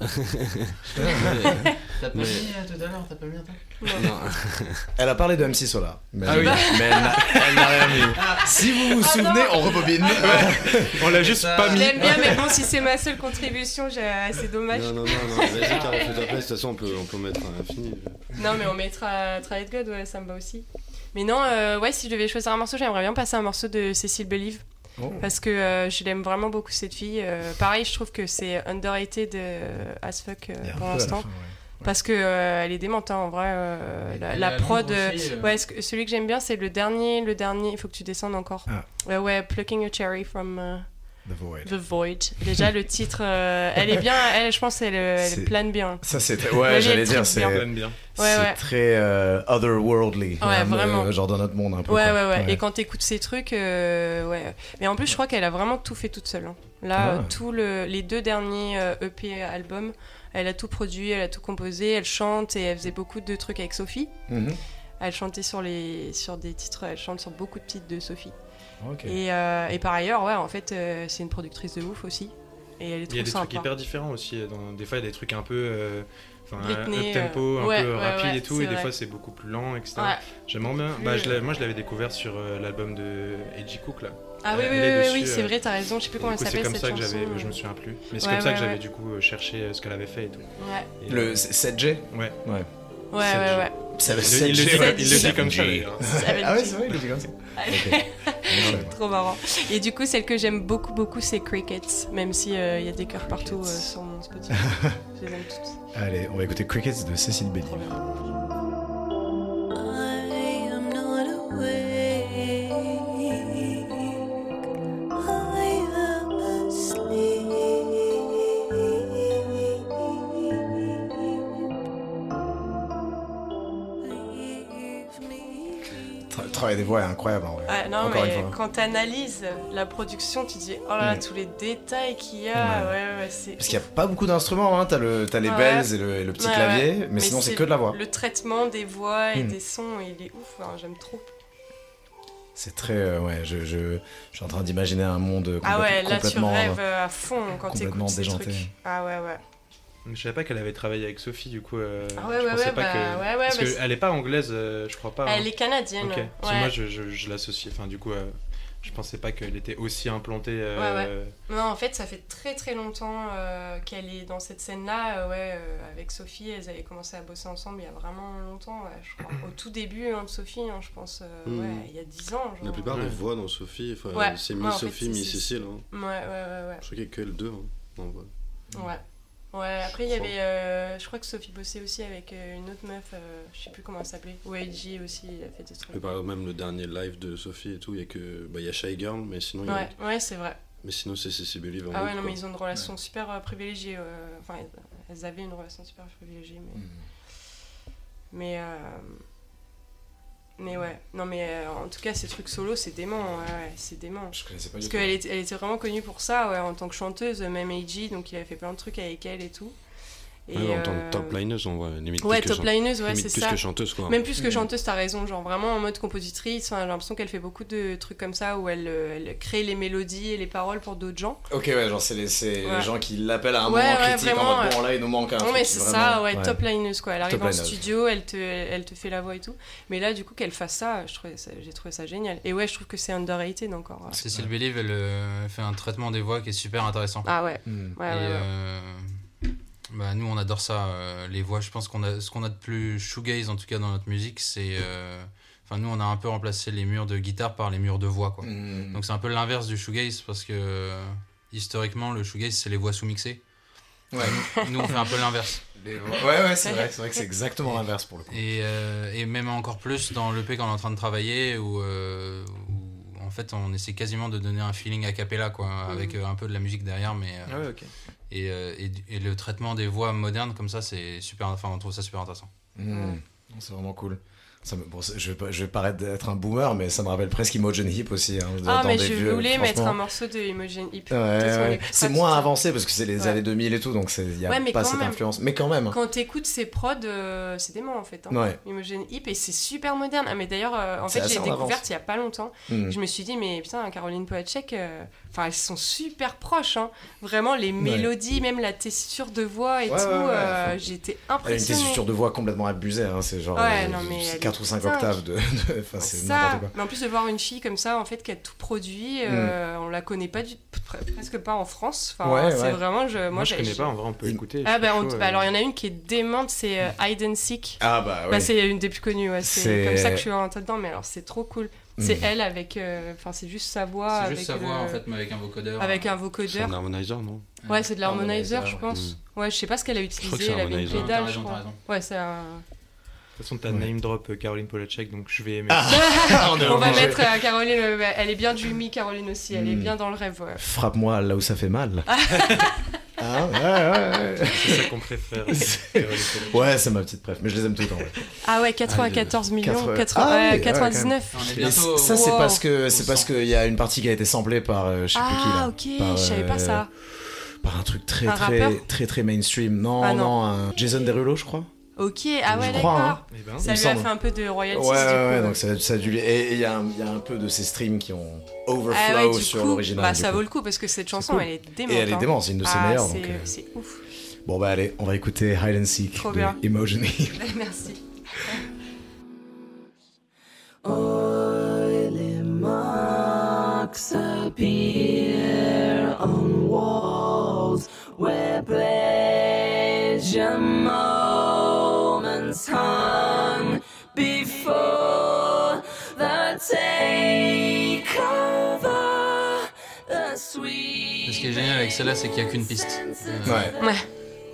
T'as pas Mais- mis euh, tout à l'heure, t'as pas mis un truc? Non. Elle a parlé de MC Solar. Mais, Ah oui. mais elle n'a elle n'a rien mis. Si vous vous Ah souvenez, on rebobine. On l'a juste Ça- pas Je mis. l'aime bien, mais bon, si c'est ma seule contribution, j'ai- ah, c'est dommage. Non, non, non, non, vas-y, ta place, de toute façon, on peut, on peut mettre un infini. Non, mais on mettra Triad God, ouais, ça me va aussi. Mais non, euh, ouais, si je devais choisir un morceau, j'aimerais bien passer un morceau de Cécile Believe. Oh. Parce que euh, je l'aime vraiment beaucoup, cette fille. Euh, pareil, je trouve que c'est underrated euh, as fuck euh, pour l'instant. ouais. Parce que euh, elle est démente, hein, en vrai. euh, la, la prod. euh, ouais, ce que- celui que j'aime bien, c'est le dernier. Le dernier, il faut que tu descendes encore. Ah. Euh, ouais, Plucking a Cherry from euh, The Void. The Void. Déjà, le titre, euh, elle est bien. Elle, je pense, elle, euh, elle C'est- plane bien. Ça, c'était. Ouais, j'allais dire, c'est. Ouais, c'est ouais. très euh, otherworldly. Ouais, Euh, vraiment. genre dans notre monde un peu. Ouais, quoi. ouais, ouais, Et quand t'écoutes ces trucs, euh, ouais. Mais en plus, je crois qu'elle a vraiment tout fait toute seule. hein. Là, Ah. euh, le, les deux derniers euh, EP albums, elle a tout produit, elle a tout composé, elle chante et elle faisait beaucoup de trucs avec Sophie. Mhm. Elle chantait sur, les, sur des titres, elle chante sur beaucoup de titres de Sophie. Et, euh, et par ailleurs, ouais, en fait, euh, c'est une productrice de ouf aussi. Et elle est Il y a des sympa. trucs hyper différents aussi. Dans... Des fois, il y a des trucs un peu. euh, Enfin, Britney, up tempo, euh, un ouais, peu ouais, rapide ouais, et tout, et des vrai. fois c'est beaucoup plus lent, etc. Ouais. J'aimerais bien. Plus, Bah, je euh, moi, je l'avais découvert sur euh, l'album de Edgy Cook là. Ah oui, oui, oui, oui, c'est euh, vrai, t'as raison. Je sais plus comment elle coup, c'est s'appelle comme cette ça que j'avais. Je me souviens plus. Mais c'est Ouais, comme ça que j'avais ouais. du coup euh, cherché euh, ce qu'elle avait fait et tout. Ouais, Et, Le euh, 7G Ouais. Ouais. ouais, ouais. Il le- il le dit- 7G, ouais. il le dit comme ça 7G. d'ailleurs. Ah ouais, c'est vrai, il le dit comme ça. Trop marrant. Et du coup, celle que j'aime beaucoup, beaucoup, c'est Crickets. Même s'il y a des cœurs partout euh, sur mon Spotify. je les aime toutes. Allez, on va écouter Crickets de Cécile Bélier. I am not awake. Travail des voix est incroyable en vrai. Ah, non, Encore mais une fois. quand t'analyses la production, tu dis oh là là, Mm. tous les détails qu'il y a. Ouais, ouais, ouais, c'est. Parce qu'il n'y a pas beaucoup d'instruments, hein. t'as le, t'as les Ouais. bells et le, et le petit clavier, mais, sinon c'est que de la voix. Le traitement des voix et Mm. des sons, il est ouf. hein, J'aime trop. C'est très. euh, ouais, je, je, je suis en train d'imaginer un monde complète- Ah ouais, là tu complètement. rêves euh, à fond quand complètement t'écoutes ces déjanté. trucs. Ah ouais, ouais. Je savais pas qu'elle avait travaillé avec Sophie, du coup. euh, Ah ouais, je ouais, pensais ouais, pas bah, que. ouais, ouais, Parce bah, qu'elle est pas anglaise, euh, je crois pas. hein. Elle est canadienne. Ok. ouais. Parce que moi, je, je, je l'associe. Enfin, du coup, euh, je pensais pas qu'elle était aussi implantée. euh, Non, en fait, ça fait très très longtemps euh, qu'elle est dans cette scène-là. euh, ouais, euh, avec Sophie, elles avaient commencé à bosser ensemble il y a vraiment longtemps. ouais, je crois. Au tout début hein, de Sophie, hein, je pense, ouais, il y a 10 ans. Genre. La plupart Ouais. des voix dans Sophie, c'est mi-Sophie, mi-Cécile. Hein. Ouais, ouais, ouais, ouais. Je crois qu'il y a que le 2. Hein, en vrai. Ouais. Ouais, après il y avait. euh, je crois que Sophie bossait aussi avec euh, une autre meuf, euh, je sais plus comment elle s'appelait. Ou AJ aussi, il a fait des trucs. Mais par exemple, même le dernier live de Sophie et tout, il y a que. Bah, il y a Shy Girl, mais sinon, il y a- Ouais, ouais, c'est vrai. mais sinon c'est Believe en Ah ouais, non, mais ils ont une relation super euh, privilégiée. Enfin, elles- elles avaient une relation super privilégiée, mais. Mais. euh, Mais ouais, non, mais euh, en tout cas, ces trucs solo, c'est dément. Ouais, ouais, c'est dément. Je connaissais pas Parce du tout. qu'elle était, elle était vraiment connue pour ça, ouais, en tant que chanteuse, même AJ, donc il avait fait plein de trucs avec elle et tout. Et, Ouais, en tant euh, que top lineuse, on voit limite Ouais, plus que top chan- lineuse, ouais, limite c'est plus ça. que chanteuse, quoi. Même plus que Mm. chanteuse, t'as raison, genre vraiment en mode compositrice, j'ai l'impression qu'elle fait beaucoup de trucs comme ça où elle, euh, elle crée les mélodies et les paroles pour d'autres gens. Ok, ouais, genre c'est les, c'est Ouais. les gens qui l'appellent à un Ouais, moment ouais, critique vraiment, en mode bon là il nous manque un Non truc mais c'est vraiment- ça, ouais, top lineuse quoi. Elle arrive Top en lineuse. studio, elle te, elle te fait la voix et tout. Mais là, du coup, qu'elle fasse ça, j'ai trouvé ça génial. Et ouais, je trouve que c'est underrated encore. Cécile Believe, elle euh, fait un traitement des voix qui est super intéressant. Ah ouais, Hmm. ouais, ouais, euh, bah, nous, on adore ça, euh, les voix. Je pense qu'on a ce qu'on a de plus shoegaze, en tout cas, dans notre musique, c'est. euh, Enfin, nous, on a un peu remplacé les murs de guitare par les murs de voix, quoi. Hmm. Donc, c'est un peu l'inverse du shoegaze parce que historiquement, le shoegaze, c'est les voix sous-mixées. Ouais. Nous, on fait un peu Les- ouais, ouais, c'est vrai, c'est vrai que c'est exactement l'inverse pour le coup. Et, euh, et même encore plus dans l'EP qu'on est en train de travailler, où, euh, où, en fait on essaie quasiment de donner un feeling a cappella, quoi, avec euh, un peu de la musique derrière, mais Ah ouais, ok. Et, euh, et, et le traitement des voix modernes comme ça, c'est super, enfin on trouve ça super intéressant. Hmm. C'est vraiment cool. Ça me- bon, c'est- je, vais je paraître d'être un boomer, mais ça me rappelle presque Imogen Heap aussi. hein, Ah, dans mais des je vieux- voulais mettre un morceau de Imogen Heap. Ouais, ouais. C'est moins avancé parce que c'est les Ouais. années 2000 et tout, donc il n'y a pas cette même. influence. Mais quand même. Quand t'écoutes ses prods, euh, c'est dément en fait. Hein. Imogen Heap, et c'est super moderne. Ah, mais d'ailleurs, euh, en fait, découverte avance. il y a pas longtemps. Hmm. Je me suis dit, mais putain, Caroline Poachek, euh, enfin, elles sont super proches. Hein. Vraiment, les mélodies, même la tessiture de voix et tout, euh, j'étais a une impressionnée. tessiture de voix complètement abusée, hein, c'est genre Ouais, non, mais elle 4 est ou 5 dingue. octaves de. de- Enfin, c'est ça, n'importe quoi. mais en plus de voir une fille comme ça, en fait, qui a tout produit, euh, on la connaît pas du, pre- presque pas en France. Enfin, Ouais, c'est ouais. vraiment, je, moi, Moi, je connais pas, en vrai, on peut écouter. Ah je bah, suis on- chaud, bah, euh. alors il y en a une qui est démente, c'est euh, Hide and Seek. Ah bah oui. Bah, c'est une des plus connues, ouais. c'est C'est- comme ça que je suis rentrée dedans, mais alors c'est trop cool. C'est Mhm. elle avec, euh, enfin c'est juste sa voix, c'est avec, juste sa voix le- en fait, mais avec un vocodeur. avec un C'est vocodeur. un harmonizer, non? Ouais, c'est de l'harmonizer, Harmonizer, je pense. Mm. Ouais, je sais pas ce qu'elle a crois que utilisé, c'est elle avait une pédale, je crois. Ouais, c'est un. De toute façon, t'as Ouais. name drop euh, Caroline Polachek, donc je vais aimer. Ah, on est On va mettre euh, Caroline, euh, bah, elle est bien du mi Caroline aussi, elle est Mm. bien dans le rêve. ouais. Frappe-moi là où ça fait mal. ah, ouais, ouais, ouais. C'est ça qu'on préfère. Ouais, c'est ma petite préf, mais je les aime tout le temps. ouais. Ah ouais, 94 millions, Quatre- 80, Ah oui, ouais, ouais, 99. On est Et bientôt. ça, c'est Wow. parce que c'est parce qu'il y a une partie qui a été samplée par euh, je sais plus qui Ah là. ok, Par, je savais pas euh, ça. Par un truc très Un très, très très mainstream. Non, Ah, non, non. un Jason Derulo, je crois. Ok, ah ouais, d'accord. hein. Eh ben, Ça lui a semble. fait un peu de royalties Ouais, ouais, du coup. ouais, donc ça, ça a dû Et il y, a y a un peu de ces streams qui ont overflow Ah ouais, sur l'original. bah, ça coup. vaut le coup parce que cette chanson cool. elle est démente. Et elle est hein. dément, c'est une de ses Ah, meilleures. c'est euh, ouf. Bon, bah allez, on va écouter Hide and Seek Trop de bien. Emotion Heap. Merci. Oily marks appear on walls where pleasure hung before the takeover. The sweet. Ce qui est génial avec celle-là, c'est qu'il n'y a qu'une piste. Ouais. Ouais.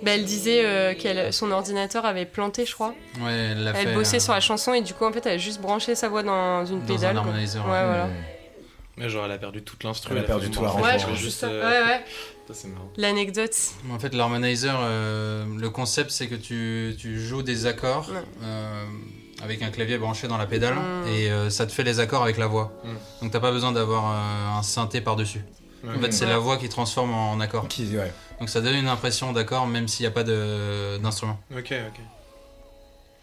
Bah, elle disait euh, que son ordinateur avait planté, je crois. Ouais, elle l'a Elle fait, bossait euh, sur la chanson et du coup, en fait, elle a juste branché sa voix dans une Dans un pédale. harmonizer, Ouais, ouais. voilà. Mais genre, elle a perdu toute l'instru. Elle a perdu tout l'arrangement. Ouais, je Elle juste. ça. euh, Ouais, ouais. Ça, c'est marrant. L'anecdote. En fait, l'harmonizer, euh, le concept, c'est que tu, tu joues des accords euh, avec un clavier branché dans la pédale Mm. et euh, ça te fait les accords avec la voix. Mm. Donc, t'as pas besoin d'avoir euh, un synthé par-dessus. En fait, c'est la voix qui transforme en accord. Qui, ouais. Donc, ça donne une impression d'accord même s'il n'y a pas de- d'instrument. Ok, ok.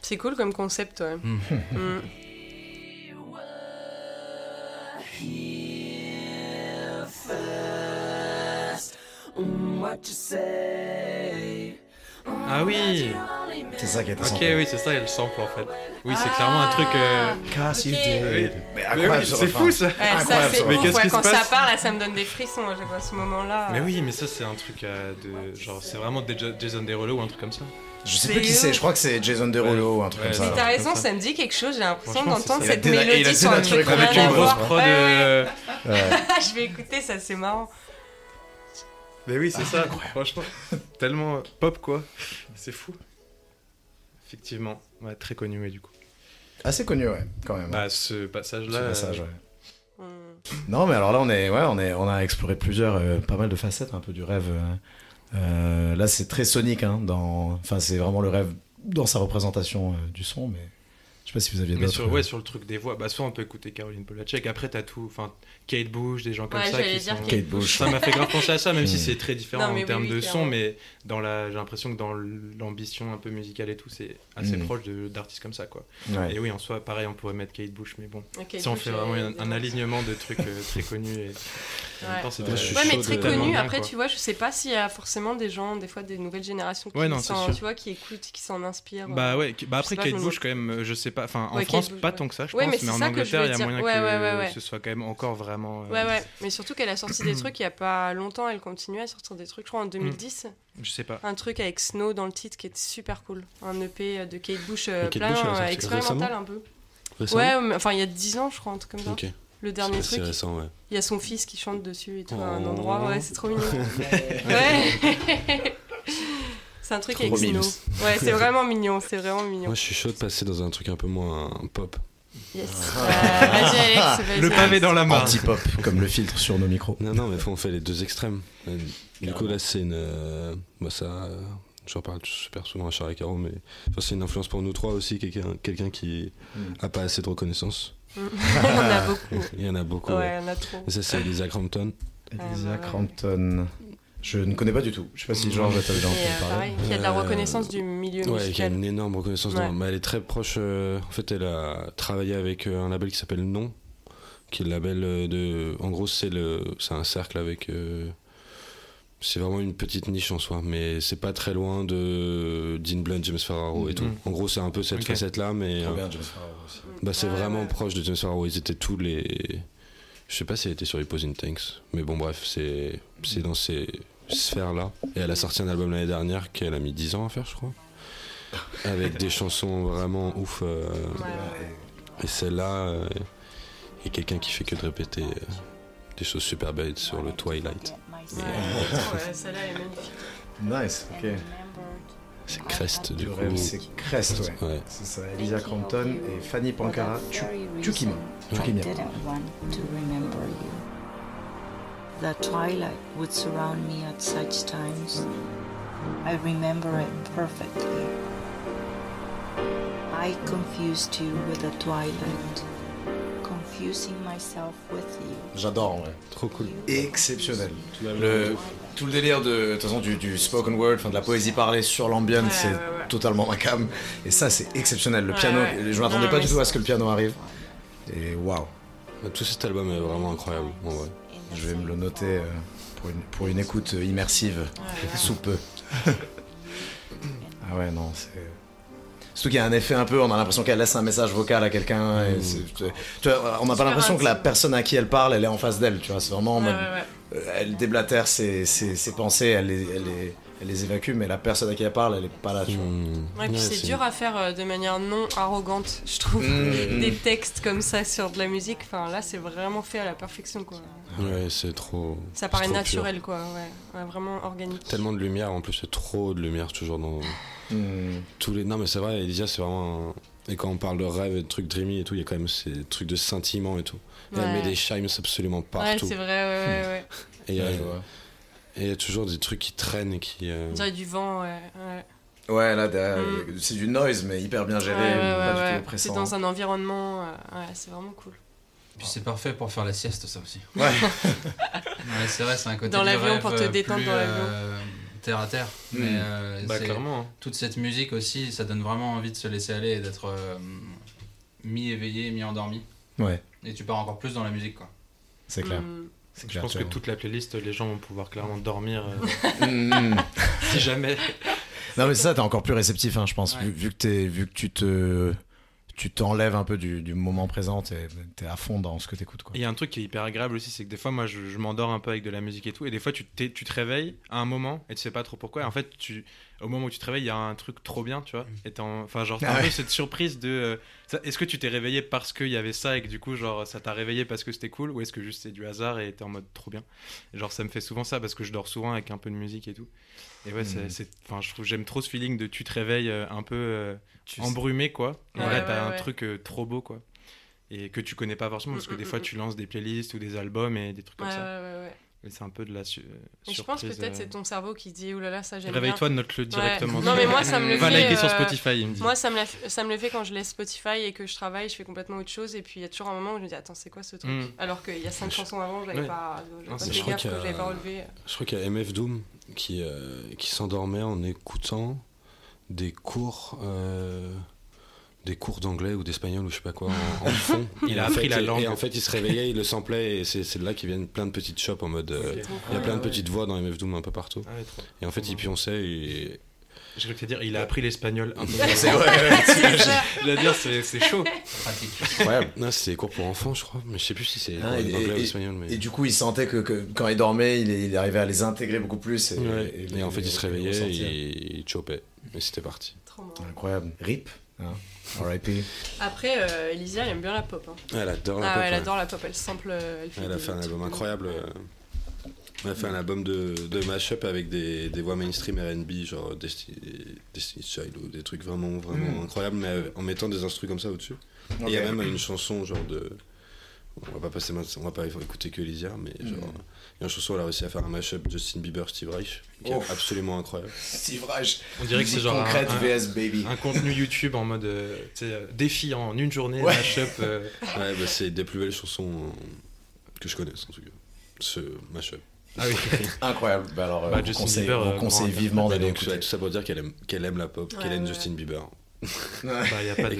C'est cool comme concept, ouais. Ah oui C'est ça qui a été Ok, oui, c'est ça, elle sample en fait. Oui, c'est clairement un truc. euh, you did. Oui. Mais Mais c'est fou ça Ouais, c'est Mais qu'est-ce ouais, qui se quand ça part là ça me donne des frissons à chaque ce moment-là. Mais oui, mais ça c'est un truc euh, de genre c'est vraiment des Ja- Jason Derulo ou un truc comme ça. Je sais plus qui c'est, je crois que c'est Jason Derulo ou un truc Ouais, comme ouais. ça. Mais t'as raison, ça. ça me dit quelque chose, j'ai l'impression Franchement, c'est d'entendre ça. cette Il a déna- il a mélodie sur un dénaturé truc Avec rien une à grosse voir. prod. Ouais, ouais, euh, Ouais. Je vais écouter, ça c'est marrant. Mais oui, c'est ça. Franchement, tellement pop quoi. C'est fou. Effectivement, ouais, très connu mais du coup. Assez connu, ouais, quand même. Bah ce Ce passage-là. passage, euh, ouais. Mm. Non, mais alors là, on est, ouais, on est, on a exploré plusieurs, euh, pas mal de facettes, un peu du rêve. euh, euh, là, c'est très sonique, hein, dans, enfin, c'est vraiment le rêve dans sa représentation euh, du son, mais sais pas si vous aviez Mais d'autres. sur, ouais, sur le truc des voix, bah, soit on peut écouter Caroline Polachek, après t'as tout, enfin Kate Bush, des gens comme Ouais, ça j'allais qui sont. Kate Bush. Ça m'a fait grave penser à ça, même si Mm. c'est très différent Non, en oui, termes oui, de son, mais dans la, j'ai l'impression que dans l'ambition un peu musicale et tout, c'est assez Mm. proche de- d'artistes comme ça, quoi. Ouais. Et oui, en soi, pareil, on pourrait mettre Kate Bush, mais bon, si on fait euh, vraiment un, alignement de trucs euh, très connus et temps, Ouais, mais chaud très connu. Après, quoi. tu vois, je sais pas s'il y a forcément des gens, des fois des nouvelles générations qui, Ouais, non, tu vois, qui écoutent, qui s'en inspirent. Bah ouais, bah après Kate Bush quand même, euh, je sais pas, enfin en Ouais, France pas ouais. tant que ça je Ouais, pense, mais mais, c'est en ça que je Angleterre il y a moyen Ouais, que ouais, ouais, ouais. ce soit quand même encore vraiment. euh, Ouais, ouais, mais surtout qu'elle a sorti des trucs il y a pas longtemps, elle continue à sortir des trucs, je crois en 2010, Je sais pas. un truc avec Snow dans le titre qui était super cool, un EP de Kate Bush euh, Kate plein, Bush, euh, expérimental récemment un peu. Récemment Ouais, mais- enfin il y a 10 ans je crois, un truc comme ça. Le dernier C'est assez truc, récent, ouais. il y a son fils qui chante dessus et tout, à un endroit, ouais, c'est trop mignon. ouais. c'est un truc Trop avec. Ouais, c'est vraiment mignon, c'est vraiment mignon. Moi, je suis chaud de passer dans un truc un peu moins pop. Yes. Euh, vas-y Alex, vas-y. Le pavé dans la mare. Anti-pop, comme le filtre sur nos micros. Non, non, mais faut- on fait les deux extrêmes. Euh, Du coup, là, c'est une. euh, bah, ça. euh, J'en parle super souvent à Charles et Caro, mais enfin, c'est une influence pour nous trois aussi, quelqu'un quelqu'un qui Mm. a pas assez de reconnaissance. on en a beaucoup. Il y en a beaucoup. Ouais, ouais. on a trop. Et ça, c'est Elisa Crampton. Elisa ouais. Crampton. Je ne connais pas du tout. Je sais pas si Georges t'a déjà entendu parler. pareil, qui a de la Euh, reconnaissance du milieu Ouais, qui a musical. une énorme reconnaissance. Ouais. mais elle est très proche. euh, en fait, elle a travaillé avec euh, un label qui s'appelle Non, qui est le label de. En gros, c'est le, c'est un cercle avec. euh, c'est vraiment une petite niche en soi, mais c'est pas très loin de Dean Blunt, James Ferraro et tout. Mhm. En gros, c'est un peu cette Ok. facette-là, mais bien, James aussi. bah, c'est Ouais, vraiment ouais. proche de James Ferraro. Ils étaient tous les. Je sais pas si elle était sur les Posing Tanks, mais bon, bref, c'est c'est dans ces sphères-là. Et elle a sorti un album l'année dernière qu'elle a mis 10 ans à faire, je crois. Avec des chansons vraiment ouf. euh, Ouais, ouais. et celle-là, euh, a quelqu'un qui fait que de répéter euh, des choses super belles sur le Twilight. Ouais, celle-là est magnifique. Nice, ok. C'est Crest, du Le coup. rêve, c'est Crest, ouais. Ouais. C'est ça, Elisa Crampton et Fanny Pankara Chu- Chukima. The twilight would surround me at such times. I remember it perfectly. I confused you with the twilight, confusing myself with you. J'adore, en vrai. Trop cool. Exceptionnel. Le, tout le délire de, de toute façon, du, du spoken word, enfin de la poésie parlée sur l'ambiance, Ouais, c'est ouais, ouais. totalement ma cam. Et ça, c'est exceptionnel. Le piano, ouais. je m'attendais pas du tout à ce que le piano arrive. Et waouh, Tout cet album est vraiment incroyable, en vrai. Je vais me le noter euh, pour, une, pour une écoute immersive, Ouais, sous peu. ah ouais, non, c'est. Surtout qu'il y a un effet un peu, on a l'impression qu'elle laisse un message vocal à quelqu'un. tu vois, on n'a pas l'impression que la personne à qui elle parle, elle est en face d'elle. Tu vois, c'est vraiment en ouais, mode. ouais, ouais. Euh, elle déblatère ses, ses, ses pensées, elle les, elle, les, elle les évacue, mais la personne à qui elle parle, elle est pas là, tu vois. Ouais, puis Ouais, c'est dur à faire euh, de manière non arrogante, je trouve. Mm. Des textes comme ça sur de la musique, enfin là c'est vraiment fait à la perfection quoi. Ouais, c'est trop. Ça paraît trop naturel quoi, ouais. Ouais, vraiment organique. Tellement de lumière, en plus, c'est trop de lumière toujours dans Mm. tous les. Non, mais c'est vrai, Elisa, c'est vraiment. un- Et quand on parle de rêve et de trucs dreamy et tout, il y a quand même ces trucs de scintillement et tout. Et elle Ouais. met des chimes absolument Ouais, partout. c'est vrai, ouais, ouais, ouais. et il et il y a toujours des trucs qui traînent et qui. euh, On dirait du vent, ouais. ouais. Ouais, là, Mm. c'est du noise, mais hyper bien géré, Ouais, ouais, pas ouais, du ouais. tout C'est dans un environnement, euh, ouais, c'est vraiment cool. Puis c'est parfait pour faire la sieste, ça aussi. Ouais. Ouais, c'est vrai, c'est un côté Dans l'avion, pour te euh, détendre plus, dans l'avion. euh, terre à terre. Mais euh, Bah clairement. hein. toute cette musique aussi, ça donne vraiment envie de se laisser aller et d'être euh, mi-éveillé, mi-endormi. Ouais, Et tu pars encore plus dans la musique, quoi. c'est clair. Mm. C'est Je pense que toute la playlist, les gens vont pouvoir clairement dormir euh, si jamais. Non, mais c'est ça, t'es encore plus réceptif, hein, je pense, Ouais. vu, vu que t'es, vu que tu te, tu t'enlèves un peu du, du moment présent, t'es, t'es à fond dans ce que t'écoutes, Il y a un truc qui est hyper agréable aussi, c'est que des fois, moi, je, je m'endors un peu avec de la musique et tout, et des fois, tu, t'es- tu te réveilles à un moment et tu sais pas trop pourquoi. Et en fait, tu, au moment où tu te réveilles, il y a un truc trop bien, tu vois. Et en- enfin, genre, t'as Ah un peu ouais. cette surprise de. euh, est-ce que tu t'es réveillé parce qu'il y avait ça et que du coup, genre, ça t'a réveillé parce que c'était cool, ou est-ce que juste c'est du hasard et t'es en mode trop bien? Et Genre, ça me fait souvent ça parce que je dors souvent avec un peu de musique et tout. Et ouais, c'est- c'est, enfin, je trouve, j'aime trop ce feeling de tu te réveilles euh, un peu euh, embrumé, quoi. Et Ouais, là, ouais, t'as un truc euh, trop beau, quoi. Et que tu connais pas forcément, parce que Mm, des mm, fois, mm. tu lances des playlists ou des albums et des trucs comme Ouais, ça. Mais c'est un peu de la su- Et je pense peut-être euh. c'est ton cerveau qui dit oulala, ça j'aime bien. Réveille-toi, note-le directement. Non, mais moi, ça me le Va fait, sur euh, Spotify, il me dit. Moi, ça me, la- ça me le fait quand je laisse Spotify et que je travaille, je fais complètement autre chose. Et puis il y a toujours un moment où je me dis, attends, c'est quoi ce truc Mm. Alors qu'il y a cinq Je- chansons avant, j'avais Ouais. pas, j'avais Non, pas c'est- fait je crois que pas relevé. Je crois qu'il y a MF Doom qui, euh, qui s'endormait en écoutant des cours. Des cours d'anglais ou d'espagnol ou je sais pas quoi en, en fond. Il a appris la langue. Et en fait, il se réveillait, il le samplait et c'est de là qu'ils viennent plein de petites shops en mode. euh. Il y a plein de ouais. petites voix dans MF Doom un peu partout. Ah ouais. Et en fait, il pionçait et. Je crois que dire, il a appris l'espagnol. un peu. C'est vrai, ouais, C'est. Je dire, chaud. Pratique. incroyable. Non, c'était des cours pour enfants, je crois. Mais je sais plus si c'est Ah, ou espagnol. Mais... Et du coup, il sentait que, que quand il dormait, il, il arrivait à les intégrer beaucoup plus. Et, Ouais. et- Et en fait, il se réveillait et il chopait. Et c'était parti. Incroyable. RIP. Hein. R.I.P. Après, euh, Elysia, elle aime bien la pop. hein. Elle adore la Ah pop, ouais, elle ouais. adore la pop, elle sample. euh, Elle, fait Elle a fait un album de- incroyable. euh, Elle a fait un album de, de mashup avec des, des voix mainstream RB, genre Desti- Destiny's Child ou des trucs vraiment, vraiment Mm. incroyables, mais euh, en mettant des instruments comme ça au-dessus. Et il y a même une chanson genre de. On va pas passer on va pas écouter que Elysia, mais genre. Mm. Il y a une chanson, elle a réussi à faire un mashup Justin Bieber, Steve Reich, qui Ouf. est absolument incroyable. Steve Reich. On dirait que c'est genre un, concrète un- VS Baby. un contenu YouTube en mode euh, tu sais, euh, défi en une journée, Ouais. mashup. euh, Ouais, bah, c'est des plus belles chansons euh, que je connaisse en tout cas. Ce mashup. Ah oui. Incroyable. Bah alors, Bah, on Justin conseille, Bieber, on conseille vivement Et d'aller écouter. tout ça pour dire qu'elle aime, qu'elle aime la pop, qu'elle aime ouais. Justin Bieber. Ouais. Bah, y a pas de...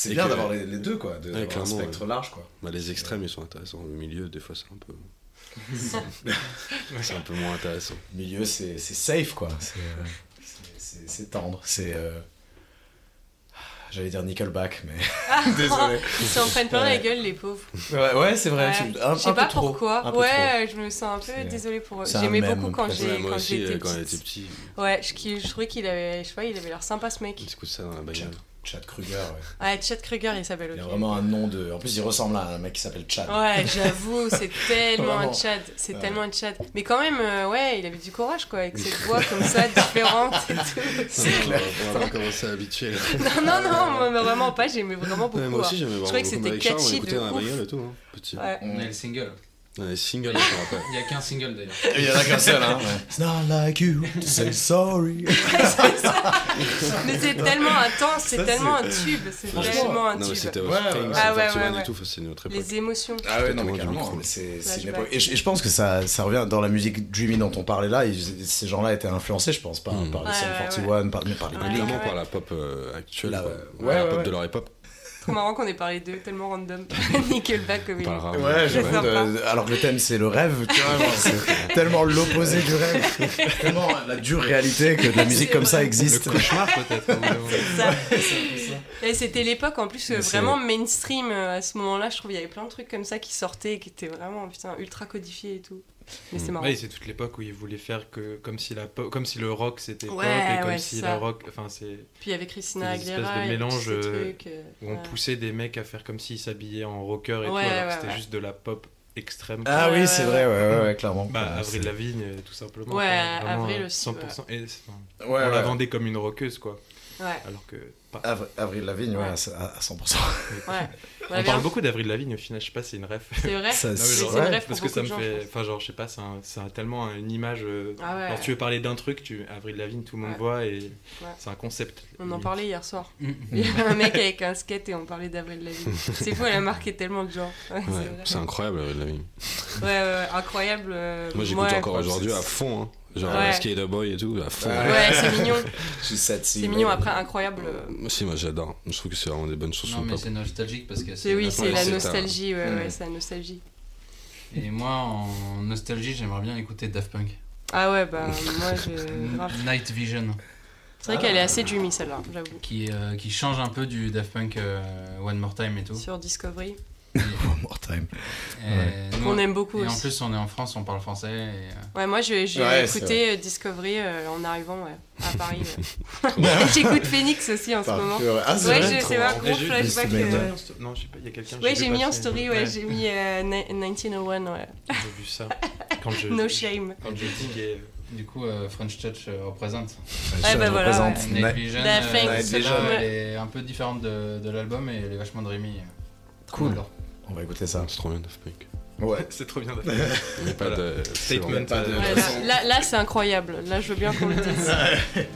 C'est bien que- d'avoir les, les deux, quoi. De, un spectre large, quoi. Bah, les extrêmes, ils sont intéressants. Le milieu, des fois, c'est un peu. c'est un peu moins intéressant. Le milieu, c'est c'est safe, quoi. C'est euh, c'est- c'est- c'est tendre. C'est. euh, J'allais dire Nickelback, mais. Désolé. Ils s'en prennent plein la Ouais. gueule, les pauvres. Ouais, ouais, c'est vrai. Ouais. Un, Je sais un pas peu pourquoi. ouais, je me sens un peu C'est- désolée pour eux. J'aimais beaucoup quand presque. j'ai Ouais, moi quand aussi, j'étais euh, quand elle était petit, Ouais, je, je trouvais qu'il avait, je sais pas, il avait l'air sympa ce mec. t'écoutes ça dans la bagnole. Chad Kruger, ouais. Ouais, Chad Kruger, il s'appelle. Il a vraiment un nom de. En plus, il ressemble à un mec qui s'appelle Chad. Ouais, j'avoue, c'est tellement un Chad, c'est Ouais. tellement un Chad. Mais quand même, euh, ouais, il avait du courage quoi, avec cette voix comme ça, différente et tout. C'est on, clair. va, on va commencer à habituer. là. Non, non, non, vraiment pas, j'aimais vraiment beaucoup. Ouais, moi aussi, hein. j'aimais Je vraiment trouvais que beaucoup. c'était on catchy de dans la ouf. bagnole et tout. Hein, petit. Ouais. On a le single. Ouais, les singles, je me rappelle. Il y a qu'un single d'ailleurs. Il y en a qu'un seul, hein. It's not like you to say sorry. Mais c'est tellement intense, c'est tnon un c'est- tube, c'est tellement un Non, mais tube. c'était Ouais, ouais. Ah ouais, 41 ouais, ouais. et tout, enfin, c'est notre époque. Les émotions. Ah ouais, non, mais carrément. C'est c'est une Flashback. époque. Et je, et je pense que ça, ça revient dans la musique dreamy dont on parlait là. ces gens-là étaient influencés, je pense, par, Mm. par les Ouais, Sum ouais, 41, par, mais par les par la pop euh, actuelle, Là, ouais. La pop de leur époque. Trop marrant qu'on ait parlé d'eux, tellement random. Nickelback comme il. Ouais, C'est sympa. de- alors que le thème c'est le rêve, tu vois, genre, c'est tellement l'opposé du rêve, tellement la dure réalité que de la musique C'est comme ça existe. Le cauchemar peut-être. Et c'était l'époque en plus euh, Mais c'est- vraiment mainstream euh, à ce moment-là. Je trouve il y avait plein de trucs comme ça qui sortaient et qui étaient vraiment putain, ultra codifiés et tout. Mais c'est marrant. Ouais, c'est toute l'époque où ils voulaient faire que comme si la pop- comme si le rock c'était pop Ouais, et comme ouais, si c'est le ça. rock enfin c'est Puis il y avait Christina Aguilera, de il y avait tous mélange, euh, trucs, euh, où on ouais. poussait des mecs à faire comme s'ils s'habillaient en rocker et Ouais, tout alors ouais, que c'était ouais. juste de la pop extrême. Ah Ouais, oui, ouais, c'est ouais. vrai, ouais, ouais, ouais, clairement. Bah, Avril c'est- Lavigne, euh, tout simplement. Ouais, Avril aussi, 100%. Et c'est- enfin, Ouais, on ouais. la vendait comme une rockeuse, quoi. Ouais, Alors que. Avril Lavigne, ouais, Ouais. à à 100%. ouais. On Ouais, parle bien. beaucoup d'Avril Lavigne au final, je sais pas, c'est une ref. C'est vrai. C'est genre, une rêve Parce que ça me fait. Enfin, genre, je sais pas, c'est tellement une image. euh, Ah ouais. Quand tu veux parler d'un truc, tu Avril Lavigne, tout le monde Ouais. voit et Ouais. c'est un concept. On en parlait hier soir. Mm. Il y a un mec avec un skate et on parlait d'Avril Lavigne. C'est fou, elle a marqué tellement de gens. Ouais, c'est incroyable, Avril Lavigne. Ouais, ouais, ouais, incroyable. euh, Moi, j'écoute ouais. encore aujourd'hui à fond. Genre Ouais. Skater Boy et tout, à fond. Ouais. C'est mignon. C'est mignon. Après, incroyable. euh, Moi, si, moi, j'adore. Je trouve que c'est vraiment des bonnes chansons Non, mais c'est nostalgique parce que C'est oui, c'est la nostalgie. Ouais, ouais, c'est la nostalgie. Et moi, en nostalgie, j'aimerais bien écouter Daft Punk. Ah ouais, bah moi, je. Night Vision, C'est vrai qu'elle est assez dreamy celle-là, j'avoue. qui, euh, qui change un peu du Daft Punk euh, One More Time et tout. Sur Discovery. One more time. Et nous, Qu'on aime beaucoup et en aussi. plus, on est en France, on parle français. Et, euh, Ouais, moi j'ai j'ai Ouais, écouté euh, Discovery euh, en arrivant ouais, à Paris. ouais. J'écoute Phoenix aussi en ce moment. Ah, c'est Ouais, c'est un gros flashback. euh, Non, je sais pas, il y a quelqu'un. Ouais, j'ai mis en story, ouais, j'ai mis euh, ni- 1901, ouais. J'ai vu ça. Quand je, No shame. Quand je diguais. du coup, euh, French Touch euh, représente. Ça bah voilà, représente Night Night- Vision, Punk, euh, Night Vision. elle est un peu différente de, de l'album et elle est vachement dreamy. Cool. J'adore. On va écouter ça. C'est trop bien, Daft Punk. Ouais. C'est trop bien. Il n'y a pas de. Statement. Pas de- Ouais, là, là, là, c'est incroyable. Là, je veux bien qu'on le dise.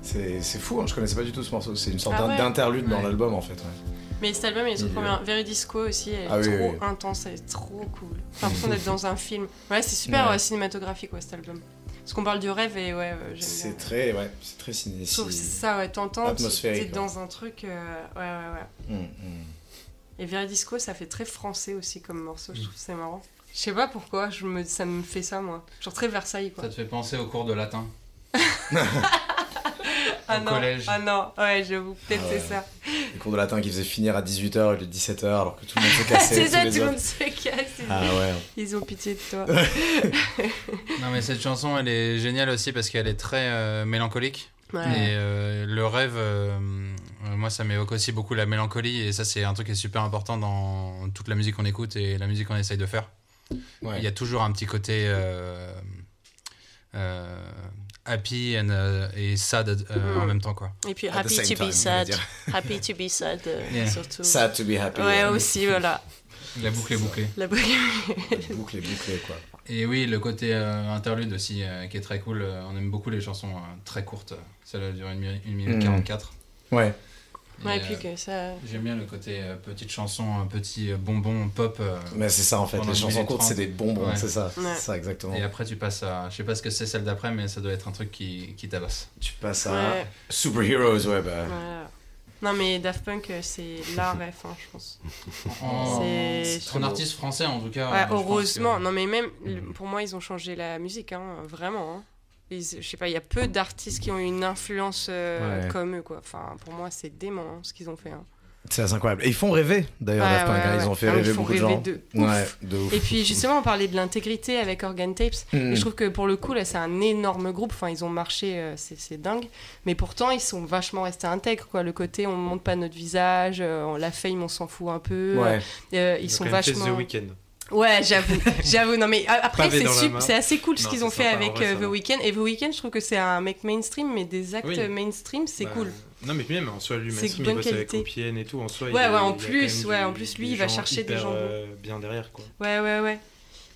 C'est c'est fou, hein, je connaissais pas du tout ce morceau. C'est une sorte Ah ouais d'interlude dans l'album en fait. ouais. Mais cet album, il est trop Il- bien. Veridisco aussi, elle est Ah oui, trop oui, oui. intense, elle est trop cool. J'ai l'impression d'être dans un film. Ouais, c'est super Ouais. euh, cinématographique, ouais, cet album. Parce qu'on parle du rêve et ouais, euh, j'aime C'est très, ouais, c'est très ciné. Je trouve que si- c'est ça, ouais, t'entends, t'es dans un truc. euh, ouais, ouais, ouais. Mm, mm. Et Veridisco, ça fait très français aussi comme morceau, je trouve c'est marrant. Je sais pas pourquoi, je me, ça me fait ça, moi. Genre très Versailles, quoi. Ça te fait penser au cours de latin. ah au non, collège. ah non, ouais, j'avoue, peut-être Ah c'est ça. Les cours de latin qui faisaient finir à 18h au lieu de 17h alors que tout le monde se cassait. c'est ça, tout le monde se casse. ils- Ah ouais. Ils ont pitié de toi. Non mais cette chanson elle est géniale aussi parce qu'elle est très euh, mélancolique. Ouais. Et euh, le rêve, euh, euh, moi ça m'évoque aussi beaucoup la mélancolie et ça c'est un truc qui est super important dans toute la musique qu'on écoute et la musique qu'on essaye de faire. Ouais. Il y a toujours un petit côté euh, euh, happy and, euh, et sad euh, Mm. en même temps quoi. Et puis Happy to time, be sad. Happy to be sad, Yeah. surtout. Sad to be happy. Ouais, euh, aussi, voilà. La boucle est bouclée. La boucle. Bouclé, bouclé quoi. Et oui, le côté euh, interlude aussi euh, qui est très cool. On aime beaucoup les chansons euh, très courtes. Celle-là dure 1 minute, une minute Mm. 44. Ouais. Ouais, et euh, puis que ça. J'aime bien le côté euh, petite chanson, un petit euh, bonbon pop. euh, Mais c'est ça en fait. Les chansons courtes, c'est des bonbons, Ouais. c'est ça. Ouais. C'est ça exactement. et après, tu passes à. Je sais pas ce que c'est celle d'après, mais ça doit être un truc qui, qui tabasse. Tu passes à Ouais, Superheroes, ouais, bah. voilà. Non, mais Daft Punk, c'est la ref, hein, je pense. En, C'est- en artiste français, en tout cas. Heureusement. que- Non, mais même, le- pour moi, ils ont changé la musique, hein, vraiment. hein. Ils- je sais pas, il y a peu d'artistes qui ont eu une influence euh, Ouais. comme eux, quoi. Enfin, pour moi, c'est dément hein, ce qu'ils ont fait. hein. C'est assez incroyable. Et ils font rêver d'ailleurs, Ouais, hein. ouais. Ils ont fait Ah, ils rêver font beaucoup de rêver gens. de ouf. Ouais, de ouf. Et puis justement, on parlait de l'intégrité avec Organ Tapes. Mm. Et je trouve que pour le coup, là, c'est un énorme groupe. Enfin, ils ont marché, euh, c'est c'est dingue. Mais pourtant, ils sont vachement restés intègres. Quoi. Le côté, on ne montre pas notre visage, euh, on la fame, on s'en fout un peu. Ouais. Euh, ils Ils ont sont vachement. The Weeknd. Ouais, j'avoue, j'avoue. Non, mais après, c'est c'est assez cool ce qu'ils ont fait avec vrai, euh, The. Weeknd. Et The Weeknd, je trouve que c'est un mec mainstream, mais des actes Oui. mainstream, c'est Bah, cool. Non, mais même en soi, lui, C'est il bosse avec qualité. Opienne et tout. En soi, Ouais, il y a- ouais, en plus, ouais, du- en plus, lui, il va chercher des gens euh, bien derrière, quoi. Ouais, ouais, ouais.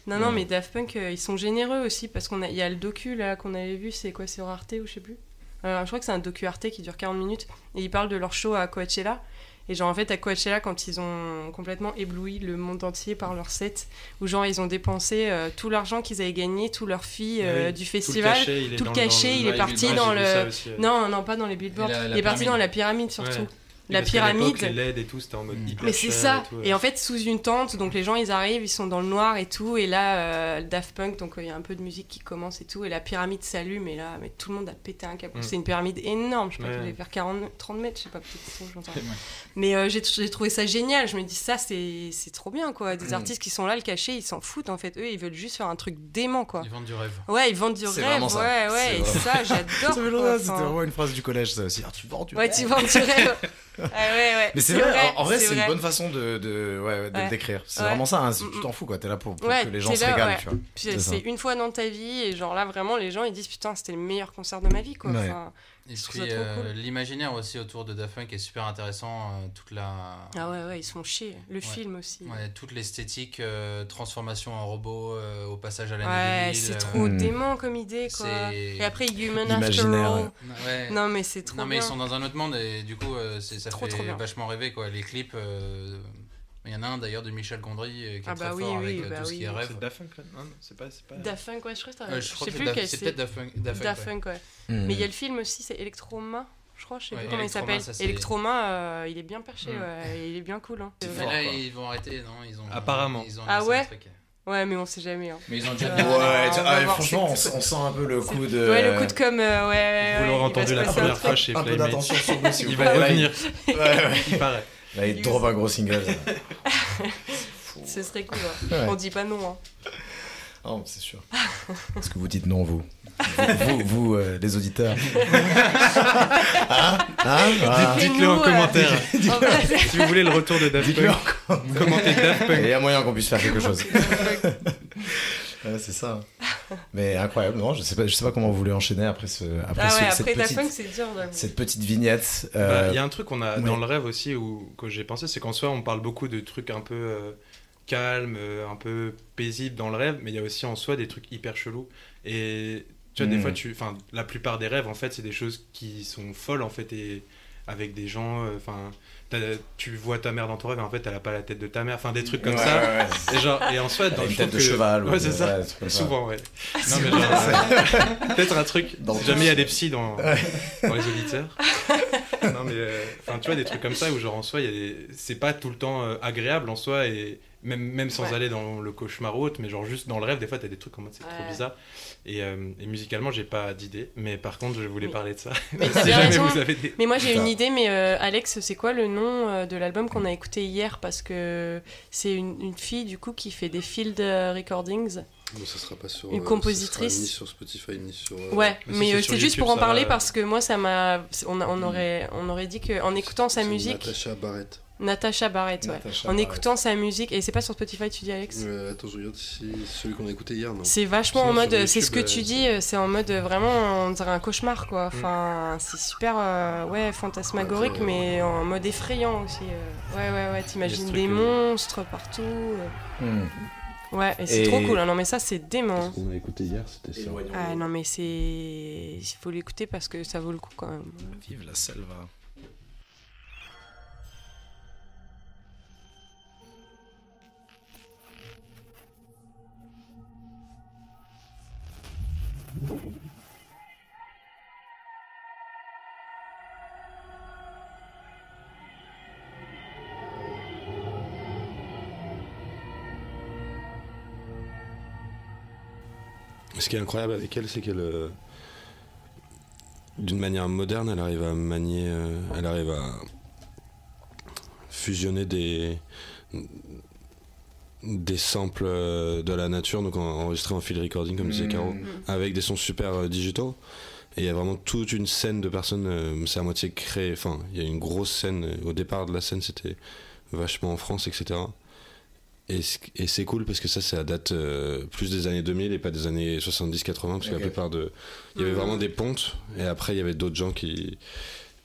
Non, non, mais Daft Punk, euh, ils sont généreux aussi parce qu'on a, il y a le docu là qu'on avait vu, c'est quoi, sur Arte ou je sais plus. Euh, je crois que c'est un docu Arte qui dure 40 minutes et ils parlent de leur show à Coachella. Et genre en fait à Coachella quand ils ont complètement ébloui le monde entier par leur set, où genre ils ont dépensé euh, tout l'argent qu'ils avaient gagné, tout leur fee euh, Oui, du Tout le festival. cachet, il est tout le dans cachet, il est parti dans. J'ai le- aussi. Non, non, pas dans les billboards. Et la- la il est parti pyramide. dans la pyramide surtout. Ouais. La pyramide. Les LED et tout, c'était en mode Mm. hyper Mais c'est ça. Et, tout, Et en fait, sous une tente, donc les gens ils arrivent, ils sont dans le noir et tout, et là, euh, Daft Punk, donc euh, il y a un peu de musique qui commence et tout, et la pyramide s'allume, et là, mais tout le monde a pété un câble. Mm. C'est une pyramide énorme, je sais pas, Ouais. faire 40, 30 mètres, je sais pas, peut-être trop, j'entends. Ouais. Mais euh, j'ai j'ai trouvé ça génial, je me dis, ça, c'est c'est trop bien, quoi. Des Mm. artistes qui sont là, le cachet, ils s'en foutent, en fait. Eux, ils veulent juste faire un truc dément, quoi. Ils vendent du rêve. Ouais, ils vendent du C'est rêve, ça. ouais, C'est ouais, et ça, j'adore. C'était vraiment une phrase du collège, ça aussi. Ah, tu vends du Ouais, rêve. tu vends du rêve. Ah, ouais, ouais. Mais c'est vrai, en- en vrai, c'est une bonne façon de, de, ouais, de décrire. C'est Ouais. vraiment ça, hein, Mm, tu mm. t'en fous quoi, t'es là pour, que les gens se là, régalent, tu vois. C'est une fois dans ta vie et genre là vraiment les gens ils disent putain c'était le meilleur concert de ma vie quoi. Enfin, Et Je trouve puis ça trop euh, cool. l'imaginaire aussi autour de Daft Punk est super intéressant. euh, toute la. ah ouais ouais ils se font chier. Le film aussi. Ouais, Ouais, toute l'esthétique, euh, transformation en robot, euh, au passage à l'année 2000. c'est trop Hmm. dément comme idée quoi. c'est- Et après Human After All. Ouais. Non mais c'est trop Non, mais bien. ils sont dans un autre monde et du coup, euh, c'est- ça Trop, fait trop vachement rêver quoi. Les clips. Euh, Il y en a un d'ailleurs de Michel Gondry euh, qui est Ah très bah oui, fort oui, avec euh, bah tout ce oui. qui est rêve. C'est Daft Punk, Non, non, c'est pas. c'est pas... Daft Punk ouais je crois que t'as- Euh, je je crois sais que plus c'est peut-être Daft Punk. Daft Punk, Daft ouais. Punk ouais. Mm. Mais il y a le film aussi c'est Electroma. Je crois, je sais Ouais, plus comment il Electroma, s'appelle. Electroma, euh, il est bien perché, Mm. ouais, il est bien cool. Hein. Mais vrai. fort, là, quoi. ils vont arrêter, non ils ont, Apparemment. Ils ont Ah ouais. Ouais, mais on sait jamais. Hein. Mais ils ont déjà Ouais. bien. Ouais, on ah, franchement, on, on sent un peu le coup de. Ouais, le coup de com, euh, ouais. ouais, Vous l'aurez entendu la première fois chez un peu Playmates. d'attention sur vous, s'il vous Il va revenir, Ouais, ouais. il paraît. Là, il drop un gros single. Ce serait cool. hein. Ouais. On dit pas non. Hein. Oh, c'est sûr. Est-ce que vous dites non, vous Vous, vous, vous, euh, les auditeurs Hein Hein Ah. Dites-le en commentaire. En Si vous voulez le retour de Daft Punk, commentez Daft Punk. Il y a moyen qu'on puisse faire quelque chose. Ouais, c'est ça. Mais incroyable, non, je sais pas, je sais pas comment vous voulez enchaîner après ce, après, Ah ce- ouais, cette, après petite, dur. cette petite vignette. Bah, euh, Il y a un truc qu'on a ouais. dans le rêve aussi où, que j'ai pensé, c'est qu'en soi, on parle beaucoup de trucs un peu euh, calmes, euh, un peu paisibles dans le rêve, mais il y a aussi en soi des trucs hyper chelous. Et tu vois, des Mhm. fois, tu, enfin, la plupart des rêves, en fait, c'est des choses qui sont folles, en fait, et avec des gens, euh, enfin, tu vois ta mère dans ton rêve, et en fait, elle a pas la tête de ta mère, enfin, des trucs comme ouais, ça. ouais, ouais. Et genre, et en soi, dans, une tête de que- cheval. ou Ouais, c'est ça. Souvent, ouais. Non, mais genre, euh, peut-être un truc. Dans- si jamais il y a des psys dans, dans les auditeurs. non, mais euh, enfin, tu vois, des trucs comme ça où, genre, en soi, il y a des... c'est pas tout le temps euh, agréable en soi, et même, même sans Ouais. aller dans le cauchemar ou autre, mais genre, juste dans le rêve, des fois, t'as des trucs en mode c'est trop bizarre. Et, euh, et musicalement, j'ai pas d'idée, mais par contre, je voulais Mais- parler de ça. Mais t'as si bien jamais raison. vous avez des. Mais moi j'ai une idée, mais euh, Alex, c'est quoi le nom euh, de l'album qu'on a écouté hier? Parce que c'est une, une fille du coup qui fait des field recordings. Bon, ça sera pas sur. Une euh, compositrice. ça sera ni sur Spotify ni sur. euh, Ouais, mais mais c'est juste YouTube, pour en parler va. parce que moi ça m'a. On, on aurait, on aurait dit qu'en écoutant sa musique. Natacha Barrett. Natasha Barrett, ouais. Natacha En Barrett. écoutant sa musique, et c'est pas sur Spotify, tu dis Alex? Euh, attends, je regarde si celui qu'on a écouté hier, non C'est vachement Sinon, en mode, c'est ce que YouTube, tu euh, dis, euh, c'est en mode euh, vraiment, on dirait un cauchemar Mm. quoi. Enfin, c'est super, euh, ouais, fantasmagorique, mais en mode effrayant aussi. euh. Ouais, ouais, ouais, t'imagines des euh, monstres partout. euh. Hmm. Ouais, et c'est Et- trop cool, hein. non mais ça c'est dément. Ce qu'on a écouté hier, c'était ça? Ah non mais c'est... Il faut l'écouter parce que ça vaut le coup quand même. Vive la selva. Ce qui est incroyable avec elle, c'est qu'elle, euh, d'une manière moderne, elle arrive à manier, euh, elle arrive à fusionner des des samples euh, de la nature, donc en- enregistrés en field recording, comme disait Caro, Hmm. avec des sons super euh, digitaux. Et il y a vraiment toute une scène de personnes, euh, c'est à moitié créé, enfin, il y a une grosse scène, au départ de la scène, c'était vachement en France, etc. Et, c'est cool parce que ça, ça date euh, plus des années 2000 et pas des années 70-80, parce que la plupart de. Il y avait Mhm. vraiment des pontes, et après, il y avait d'autres gens qui.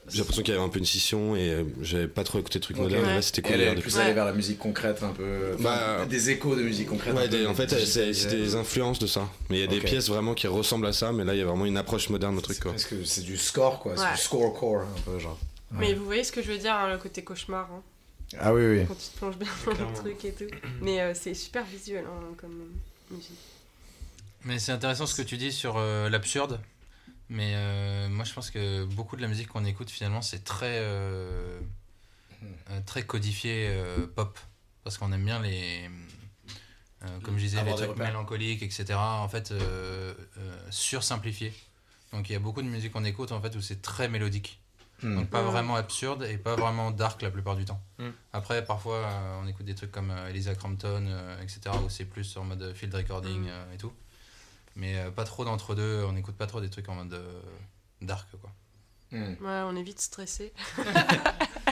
J'ai l'impression qu'il y avait un peu une scission, et euh, j'avais pas trop écouté de trucs modernes, là, c'était cool. Elle est plus allée vers la musique concrète, un peu. Bah, des échos de musique concrète. Ouais, des- en fait, c'est des influences de ça. Mais il y a des pièces vraiment qui ressemblent à ça, mais là, il y a vraiment une approche moderne au truc, C'est quoi. presque c'est du score, quoi. C'est du score core, un peu, genre. Mais vous voyez ce que je veux dire, hein, le côté cauchemar, hein, Ah oui, oui. quand tu te plonges bien dans le truc et tout. Mais euh, c'est super visuel hein, comme euh, musique. Mais c'est intéressant ce que tu dis sur euh, l'absurde. Mais euh, moi, je pense que beaucoup de la musique qu'on écoute, finalement, c'est très, euh, euh, très codifié euh, pop. Parce qu'on aime bien les. euh, comme je disais, Avoir les trucs mélancoliques, etc. En fait, euh, euh, sursimplifié. Donc il y a beaucoup de musique qu'on écoute en fait où c'est très mélodique. Hmm. Donc pas Ouais. vraiment absurde et pas vraiment dark la plupart du temps. Après, parfois, euh, on écoute des trucs comme euh, Elisa Crampton, euh, etc., où c'est plus en mode field recording et tout. Mais euh, pas trop d'entre-deux, on n'écoute pas trop des trucs en mode euh, dark, quoi. Hmm. Ouais, on est vite stressé.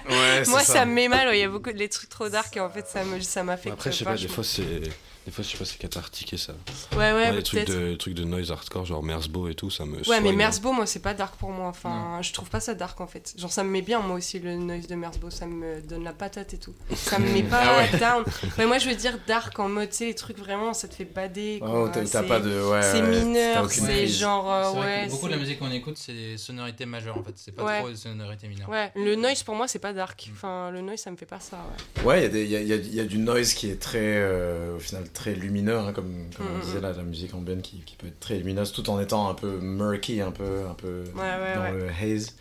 Ouais, c'est Moi, ça. me met mal, ouais, il y a beaucoup de les trucs trop dark et en fait, ça me ça m'affecte. Après, je sais pas, des fois, c'est. Des fois, je sais pas, c'est cathartique et ça. Ouais, ouais, les trucs peut-être. de, trucs de noise hardcore, genre Merzbo et tout, ça me. Ouais, soigne. mais Merzbo, moi, c'est pas dark pour moi. Enfin, je trouve pas ça dark en fait. Genre, ça me met bien, moi aussi, le noise de Merzbo. Ça me donne la patate et tout. Ça me met pas Ah ouais. down. Mais moi, je veux dire dark en mode, tu sais, les trucs vraiment, ça te fait bader. Oh, t'as pas de. Ouais, C'est ouais, mineur, c'est genre. euh, ouais, beaucoup de la musique qu'on écoute, c'est des sonorités majeures en fait. C'est pas Ouais. trop des sonorités mineures. Ouais, le noise pour moi, c'est pas dark. Enfin, le noise, ça me fait pas ça. Ouais. Ouais, il y, a des- il y, a, il y a- il y a du noise qui est très, euh, au final, très lumineux, hein, comme, comme on Mhm. disait là, la musique ambiante qui, qui peut être très lumineuse tout en étant un peu murky, un peu, un peu Ouais, dans le haze.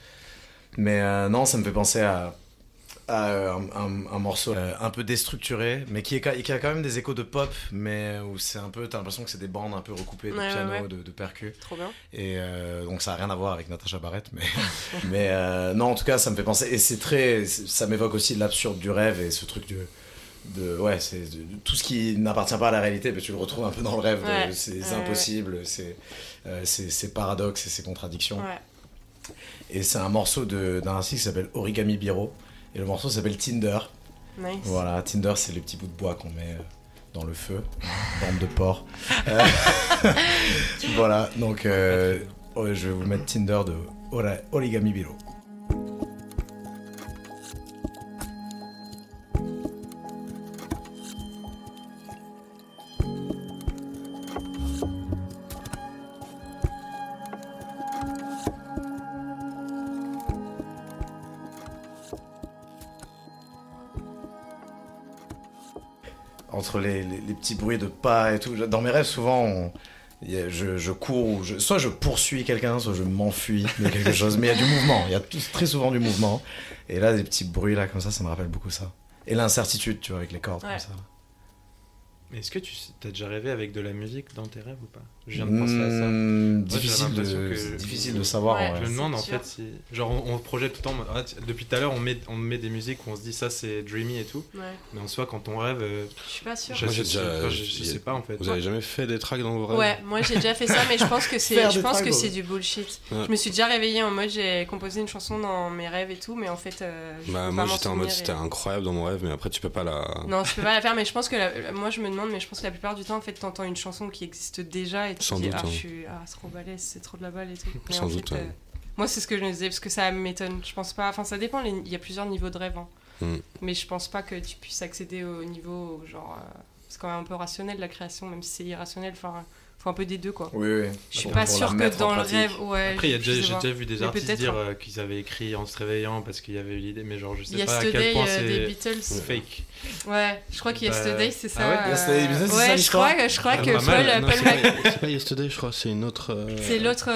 Mais euh, non, ça me fait penser à, à un, un- un morceau euh, un peu déstructuré, mais qui, est, ca- qui a quand même des échos de pop, mais où c'est un peu, t'as l'impression que c'est des bandes un peu recoupées de Ouais, piano, ouais. de, de percus. Trop bien. Et euh, donc ça a rien à voir avec Natasha Barrett, mais, mais euh, non, en tout cas, ça me fait penser. Et c'est très. Ça m'évoque aussi l'absurde du rêve et ce truc de. De ouais, c'est de- de- tout ce qui n'appartient pas à la réalité, mais tu le retrouves un peu dans le rêve. Ouais. C'est impossible, c'est euh, paradoxes et c'est contradictions. Ouais. Et c'est un morceau de- d'un artiste qui s'appelle Origami Biro. Et le morceau s'appelle Tinder. Nice. Voilà, Tinder, c'est les petits bouts de bois qu'on met euh, dans le feu, bande de porc. Euh, voilà, donc euh, je vais vous mettre Tinder de Origami Biro. Entre les, les- les petits bruits de pas et tout. Dans mes rêves, souvent, on- je, je cours, ou je- soit je poursuis quelqu'un, soit je m'enfuis de quelque chose. Mais il y a du mouvement, il y a tout- très souvent du mouvement. Et là, des petits bruits là comme ça, ça me rappelle beaucoup ça. Et l'incertitude, tu vois, avec les cordes Ouais. comme ça. Mais est-ce que tu as déjà rêvé avec de la musique dans tes rêves ou pas? Je viens de penser à ça. Hmm, j'ai difficile, de, que- difficile de savoir. Ouais. Je me demande en fait si. Genre, on, on projette tout le temps. ah, depuis tout à l'heure, on met, on met des musiques où on se dit ça c'est dreamy et tout. Ouais. Mais en soi, quand on rêve, euh, Je suis pas sûre. je, Moi, déjà- enfin, je- je j'ai- sais pas en fait. Vous avez jamais fait des tracks dans vos rêves Ouais, moi j'ai déjà fait ça, mais je pense que c'est, je des pense que tragos. c'est du bullshit. Ouais. Je me suis déjà réveillée en mode j'ai composé une chanson dans mes rêves et tout, mais en fait, euh, Bah, moi j'étais en mode c'était incroyable dans mon rêve, mais après tu peux pas la. Non, je peux pas la faire, mais je pense que la- moi je me demande, mais je pense que la plupart du temps, en fait, t'entends une chanson qui existe déjà et Sans doute, ah hein. je suis ah trop balèze, c'est trop de la balle et tout. Mais Sans en doute, fait, euh, moi c'est ce que je me disais parce que ça m'étonne. Je pense pas. Enfin, ça dépend. les- Il y a plusieurs niveaux de rêve, hein. Mm. mais je pense pas que tu puisses accéder au niveau genre. euh, c'est quand même un peu rationnel la création, même si c'est irrationnel. Enfin, faut un peu des deux quoi. Oui, oui. Je suis pas sûre que dans le rêve, ouais. Après, y j'ai déjà vu des artistes dire hein. euh, qu'ils avaient écrit en se réveillant parce qu'ils avaient eu l'idée, mais genre je sais pas à Yesterday quel point euh, des c'est Beatles. fake. Ouais, je crois que Bah, Yesterday c'est ça. ah ouais, euh, Yesterday des Beatles, c'est ça, Ouais, je crois, je crois Ah, que Paul, Paul c'est pas, Yesterday, je crois, c'est une autre. C'est l'autre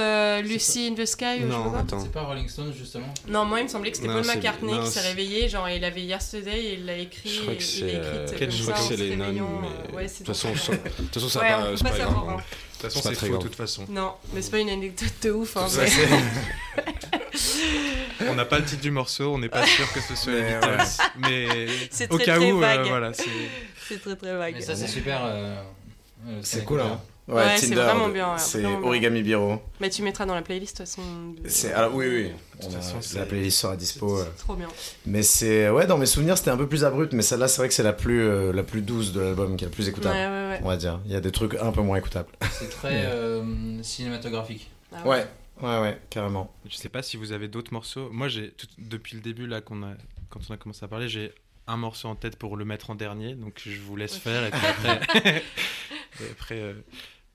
Lucy in the Sky ou je sais pas. C'est pas Rolling Stones justement Non, moi il me semblait que c'était Paul McCartney qui s'est réveillé, genre il avait Yesterday et il l'a écrit. Je crois que c'est. les nonnes, De toute façon, ça- de toute façon, ça Ouais, va pas- hein. De toute façon, C'est faux de toute façon. Non, mais c'est pas une anecdote de ouf. Hein, mais- On n'a pas le titre du morceau, on n'est pas sûr que ce soit les Mais Beatles, mais C'est au très, cas très où, euh, voilà, c'est. C'est très très vague. Mais ça c'est super. euh, euh, C'est cool, écoute, hein. Ouais, c'est Tinder, vraiment de- bien, ouais, C'est vraiment bien. Origami Biro. Mais tu mettras dans la playlist de toute façon. de- C'est alors oui oui. toute On a- façon, c'est- la playlist sera dispo. euh. Trop bien. Mais c'est ouais dans mes souvenirs c'était un peu plus abrupt mais celle-là c'est vrai que c'est la plus euh, la plus douce de l'album qui est la plus Ouais, écoutable. ouais, ouais. On va dire. Il y a des trucs un peu moins écoutables. C'est très euh, cinématographique. Ah Ouais ouais ouais carrément. Je sais pas si vous avez d'autres morceaux. Moi, j'ai tout- depuis le début là qu'on a quand on a commencé à parler, j'ai un morceau en tête pour le mettre en dernier, donc je vous laisse faire et puis après. euh,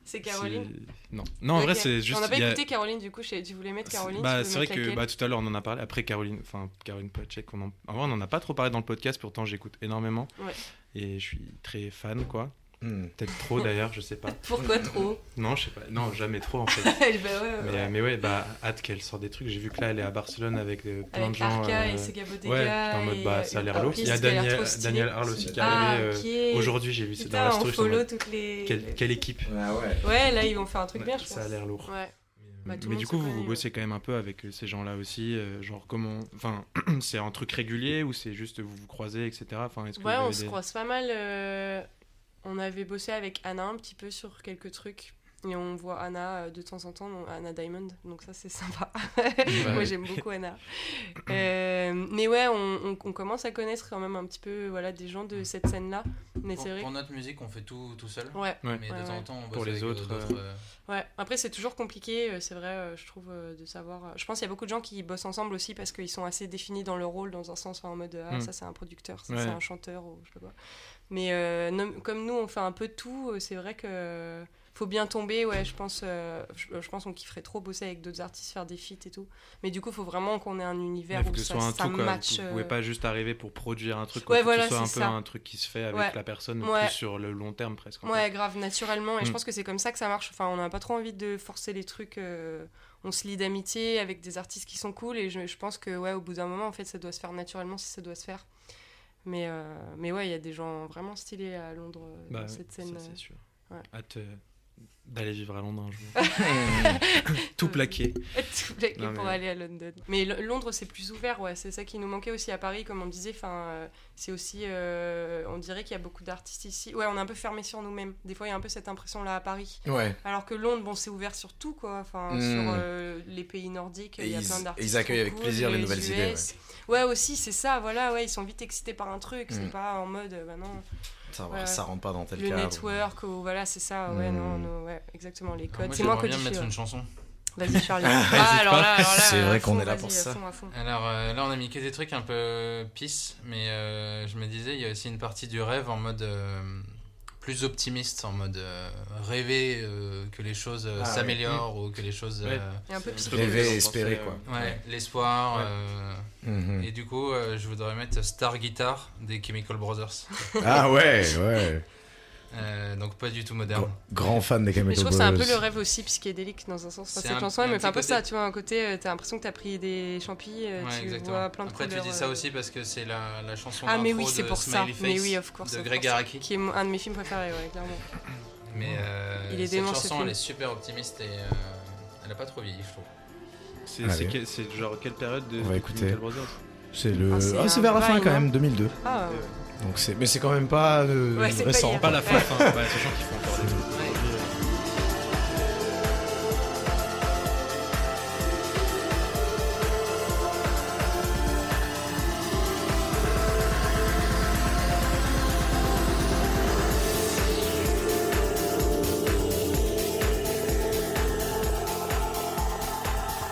C'est Caroline. Non, non, en vrai, c'est juste. On n'a pas y a- écouté Caroline du coup. je voulais mettre Caroline Bah, c'est vrai que bah, tout à l'heure on en a parlé. Après Caroline, enfin Caroline Pochek, on en... en vrai, on en a pas trop parlé dans le podcast. Pourtant, j'écoute énormément Ouais. et je suis très fan, quoi. Hmm. Peut-être trop d'ailleurs, je sais pas. Pourquoi trop? Non, je sais pas. Non, jamais trop en fait. Bah ouais, ouais, Mais, ouais. euh, mais ouais, bah hâte qu'elle sorte des trucs. J'ai vu que là, elle est à Barcelone avec euh, plein Avec de gens. Arca euh, et Sega Bodega. Ouais, en mode bah euh, ça a l'air lourd. Il y a Daniel, stylé. Daniel Harl aussi qui est Ah, arrivé. euh, Aujourd'hui, j'ai vu c'est dans la story. follow toutes les. Quelle, quelle équipe Ah ouais. Ouais, là ils vont faire un truc bien, je pense. Ça a l'air lourd. Ouais. Bah, mais monde du coup, vous, vous bossez quand même un peu avec euh, ces gens-là aussi. euh, genre, comment. Enfin, c'est un truc régulier ou c'est juste vous vous croisez, etc. Enfin, est-ce que Ouais, on se croise pas mal. euh, On avait bossé avec Anna un petit peu sur quelques trucs. Et on voit Anna euh, de temps en temps, Anna Diamond, donc ça c'est sympa. Moi j'aime beaucoup Anna. Euh, mais ouais, on, on- on commence à connaître quand même un petit peu voilà, des gens de cette scène-là. Mais Pour, vrai. pour notre musique, on fait tout tout seul. Ouais, Ouais. Mais de Ouais, temps ouais. en temps, on bosse Pour les avec, euh, autres, euh, ouais. Après c'est toujours compliqué, c'est vrai, je trouve, de savoir. Je pense qu'il y a beaucoup de gens qui bossent ensemble aussi parce qu'ils sont assez définis dans leur rôle, dans un sens, enfin, en mode ah, Mm. ça c'est un producteur, ça Ouais. c'est un chanteur ou je sais pas quoi. Mais euh, non- comme nous on fait un peu de tout, euh, c'est vrai que euh, faut bien tomber, ouais, je pense, euh, je, je pense qu'on kifferait trop bosser avec d'autres artistes, faire des feats et tout. Mais du coup, faut vraiment qu'on ait un univers où que ce ça, soit un ça tout, quoi. match. Vous euh, pouvez pas juste arriver pour produire un truc. Ouais, voilà, que ce soit un c'est peu ça. un truc qui se fait avec Ouais. la personne Ouais. plus sur le long terme presque. Ouais, grave, naturellement. Et je Mm. pense que c'est comme ça que ça marche. Enfin, on n'a pas trop envie de forcer les trucs. euh, on se lie d'amitié avec des artistes qui sont cool. Et je, je pense que, ouais, au bout d'un moment, en fait, ça doit se faire naturellement si ça doit se faire. Mais, euh, mais ouais, il y a des gens vraiment stylés à Londres euh, Bah, dans cette scène. c'est sûr. ouais. Euh, d'aller vivre à Londres un jour. Tout plaqué. Tout plaqué Non, pour mais- aller à London. Mais Londres, c'est plus ouvert, ouais. C'est ça qui nous manquait aussi à Paris, comme on disait. Enfin, euh, c'est aussi, euh, on dirait qu'il y a beaucoup d'artistes ici. Ouais, on est un peu fermé sur nous-mêmes. Des fois, il y a un peu cette impression-là à Paris. Ouais. Alors que Londres, bon, c'est ouvert sur tout, quoi. Enfin, Mm. sur euh, les pays nordiques, il y a ils- plein d'artistes. ils accueillent avec cool, plaisir les nouvelles idées, US. Ouais. aussi, c'est ça, voilà, ouais, ils sont vite excités par un truc. C'est Mm. pas en mode, bah non. Ça, Ouais. ça rentre pas dans tel le cadre. network, ou voilà, c'est ça. Ouais, Hmm. non, non, ouais, exactement. Les Alors, codes, moi, c'est moins bien codifié. mettre une chanson. Vas-y, Charlie. Ah, ah, alors pas. là, alors là, C'est vrai qu'on est là pour à ça. fond, à fond. Alors euh, là, on a mis que des trucs un peu peace, mais euh, je me disais, il y a aussi une partie du rêve en mode euh, plus optimiste, en mode euh, rêver euh, que les choses euh, Ah, s'améliorent ou que les choses. Ouais. Et un peu. Rêver espérer, quoi. ouais, l'espoir. Ouais. euh, Mhm. et du coup, euh, je voudrais mettre Star Guitar des Chemical Brothers. Ah ouais, ouais. Euh, donc pas du tout moderne. Gr- Grand fan des Chemical je trouve que c'est un peu le rêve aussi psychédélique dans un sens. Enfin, cette chanson, elle me fait un peu ça, tu vois, un côté, euh, t'as l'impression que t'as pris des champis, euh, Ouais, tu exactement. vois plein de Après, tu couleurs. dis ça aussi parce que c'est la, la chanson Ah, mais oui, c'est de pour ça. Smiley Mais Face oui, of course. de Greg. Araki. Qui est un de mes films préférés, ouais, clairement. Mais euh, Il est cette chanson, elle est super optimiste et euh, elle a pas trop vieilli, je trouve. C'est genre quelle période de On va écouter. C'est le. Ah, c'est Ah, vers la fin quand même, 2002. Ah, ouais. Donc c'est, mais c'est quand même pas euh, Ouais, c'est pas récent. hier. Pas la fin, fin, ouais, sachant qu'ils font encore des trucs.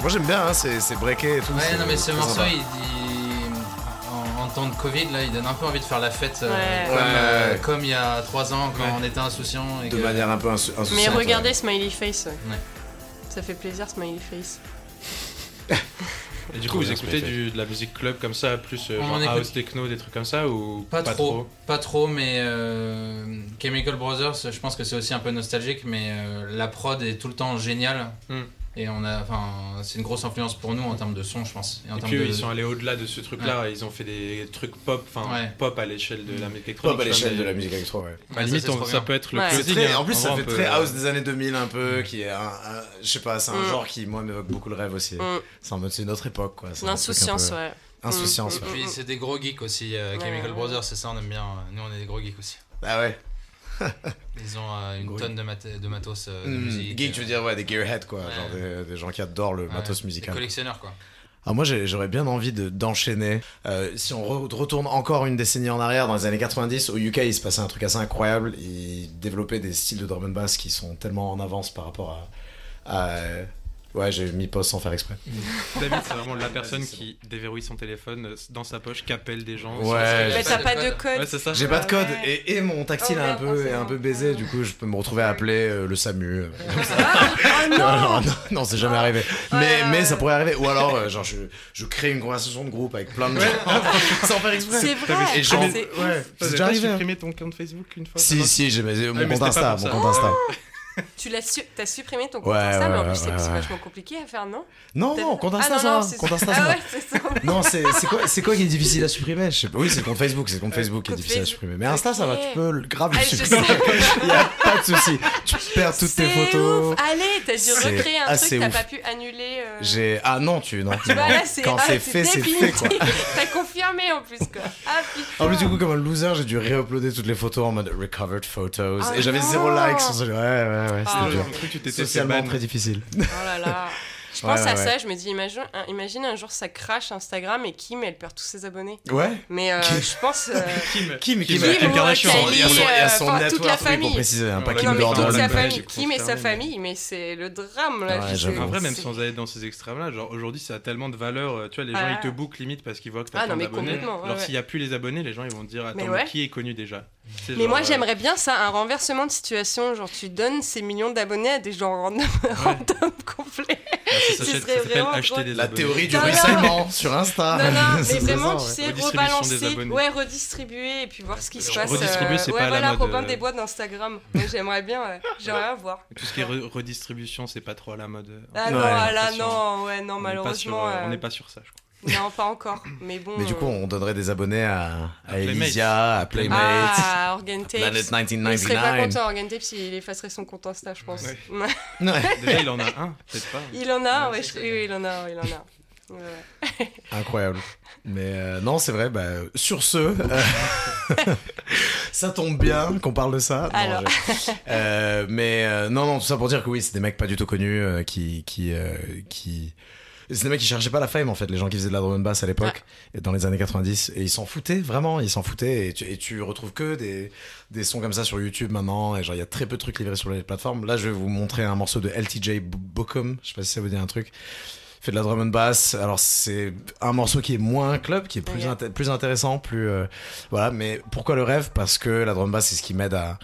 Moi j'aime bien, hein, c'est, c'est breaké et tout. Ouais, non, mais ce morceau, il dit. Temps de Covid, là, il donne un peu envie de faire la fête euh, Ouais. comme, Ouais. euh, comme il y a 3 ans quand Ouais. on était insouciant. Et De que- manière un peu insu- insouciante. Mais ouais. regardez Smiley Face. Ça fait plaisir, Smiley Face. Et du coup, vous écoutez du, de la musique club comme ça, plus euh, genre house, techno, des trucs comme ça ou Pas, trop, pas trop, mais euh, Chemical Brothers, je pense que c'est aussi un peu nostalgique, mais euh, la prod est tout le temps géniale. Hmm. Et on a, enfin, c'est une grosse influence pour nous en termes de son, je pense. Et en Et termes puis de... ils sont allés au-delà de ce truc-là, ils ont fait des trucs pop, enfin Ouais. pop à l'échelle de la musique électronique. Pop à l'échelle mais- de la musique électro, ouais. Ça, limite, on- ça peut être le closing. très- hein. en plus, ça fait très house des années 2000 un peu, qui est un, un- je sais pas, c'est un Mm. genre qui moi m'évoque beaucoup le rêve aussi. Mm. C'est en mode c'est une autre époque quoi. L'insouciance, peu- ouais. Insouciance. Mm, ouais. Puis c'est des gros geeks aussi, euh, Ouais, Chemical. Brothers, c'est ça, on aime bien. euh, Nous, on est des gros geeks aussi. Ah ouais. Ils ont euh, une tonne de, mat- de matos euh, de Mm, musique. Geek, tu veux dire ouais, des gearheads quoi, Ouais. genre des, des gens qui adorent le Ouais, matos Des musical. collectionneurs, quoi. Ah, moi, j'aurais bien envie de- d'enchaîner. Euh, si on re- retourne encore une décennie en arrière, dans les années 90, au UK, il se passait un truc assez incroyable. Ils développaient des styles de drum and bass qui sont tellement en avance par rapport à. à- Ouais, j'ai mis pause sans faire exprès. David, c'est vraiment la personne qui déverrouille son téléphone dans sa poche, qui appelle des gens. Ouais, Mais t'as pas de code. Ouais, c'est ça. J'ai pas de code Ouais. et, et mon tactile Oh, est un peu, forcément. est un peu baisé, du coup je peux me retrouver à appeler euh, le SAMU. euh, Ah non Genre, non, non, c'est jamais arrivé. Mais, ouais, mais ça pourrait arriver. Ou alors, euh, genre, je, je crée une conversation de groupe avec plein de gens sans faire exprès. C'est vrai. Et genre, c'est ouais, c'est déjà déjà arrivé. hein. supprimé ton compte Facebook une fois Si, si, j'ai mon compte Insta, mon compte Insta. Tu l'as su... t'as supprimé ton compte Ouais, Insta, mais en ouais, plus c'est ouais, c'est ouais. vachement compliqué à faire, non Non, T'as- non, compte Ah, Insta, non, ça non, va. c'est Compte ça. Insta, Ah ça va. ouais, c'est ça. Non, c'est c'est quoi, c'est quoi qui est difficile à supprimer? Je sais pas. Oui, c'est le compte Facebook, c'est le compte Facebook qui est difficile à supprimer. Mais Insta, ça va, tu peux le grave le Ah, je supprimer. Il y a pas de souci. Tu perds toutes tes photos. ouf. Allez, t'as dû recréer un truc, t'as pas pu annuler. euh, J'ai ah non, tu non. Tu vois, là, c'est Quand ah, c'est fait, c'est fait quoi. T'as confirmé en plus, quoi. Ah putain. En plus, du coup, comme un loser, j'ai dû réuploader toutes les photos en mode recovered photos. Ah et j'avais zéro like sur ce Ouais, ouais, ouais, Ah, c'était dur. J'ai cru que tu Socialement très difficile. Oh là là. Je pense ouais, à ouais. ça, je me dis, imagine un, imagine un jour ça crache Instagram et Kim, elle perd tous ses abonnés. Ouais. Mais euh, Kim. je pense. euh, Kim, Kim, Kim, Kim, Kim Kardashian. Kylie, Il y a son, il y a son euh, enfin, toute la pour famille. préciser, hein, pas Ouais, Kim non, mais Gordon. toute sa famille, Kim et sa famille, mais c'est le drame là. Ouais, je- j'avoue. En vrai, même sans aller dans ces extrêmes-là, genre aujourd'hui, ça a tellement de valeur. euh, Tu vois, les gens Ouais. ils te bookent limite parce qu'ils voient que t'as Ah, plein non, mais d'abonnés. Alors s'il y a plus les abonnés, les gens ils vont te dire attends, qui est connu déjà? Mais genre, moi euh, j'aimerais bien ça, un renversement de situation, genre tu donnes ces millions d'abonnés à des gens random, random complets. bah, ça serait vraiment acheter des La théorie du ruissellement sur Insta. Non, non, mais vraiment, ça, tu ouais. sais, rebalancer, ouais, redistribuer et puis voir ce qui se passe. Redistribuer, c'est ouais, pas voilà, mode, Robin euh. des bois d'Instagram. J'aimerais bien, ouais. j'aimerais bien voir. Tout ce qui est re- redistribution, c'est pas trop à la mode. euh, Ah non, on ah là non, ouais, non, malheureusement. euh, on euh, n'est pas sur ça, je crois. Non, pas encore. Mais bon. Mais du coup, euh, on donnerait des abonnés à, à Playmates. Elysia, à Playmates, Ah, Organ Tapes. Planet Il serait pas 1999. content, Organ Tapes, il effacerait son compte Insta, je pense. Ouais. Déjà, il en a un, peut-être pas. Il en a, Ouais, ouais, c'est je- oui, il en a, il en a. Ouais. Incroyable. Mais euh, non, c'est vrai. Bah, sur ce, euh, ça tombe bien qu'on parle de ça. Non, Alors. je- euh, mais euh, non, non, tout ça pour dire que oui, c'est des mecs pas du tout connus euh, qui qui euh, qui c'est des mecs qui cherchaient pas la fame en fait, les gens qui faisaient de la drum and bass à l'époque, et dans les années 90, et ils s'en foutaient vraiment, ils s'en foutaient, et tu, et tu retrouves que des, des sons comme ça sur YouTube maintenant, et genre il y a très peu de trucs livrés sur les plateformes. Là, je vais vous montrer un morceau de LTJ Bookum, je sais pas si ça vous dit un truc. Fait de la drum and bass. Alors c'est un morceau qui est moins club, qui est plus, plus intéressant, plus euh, voilà. Mais pourquoi le rêve? Parce que la drum and bass c'est ce qui m'aide à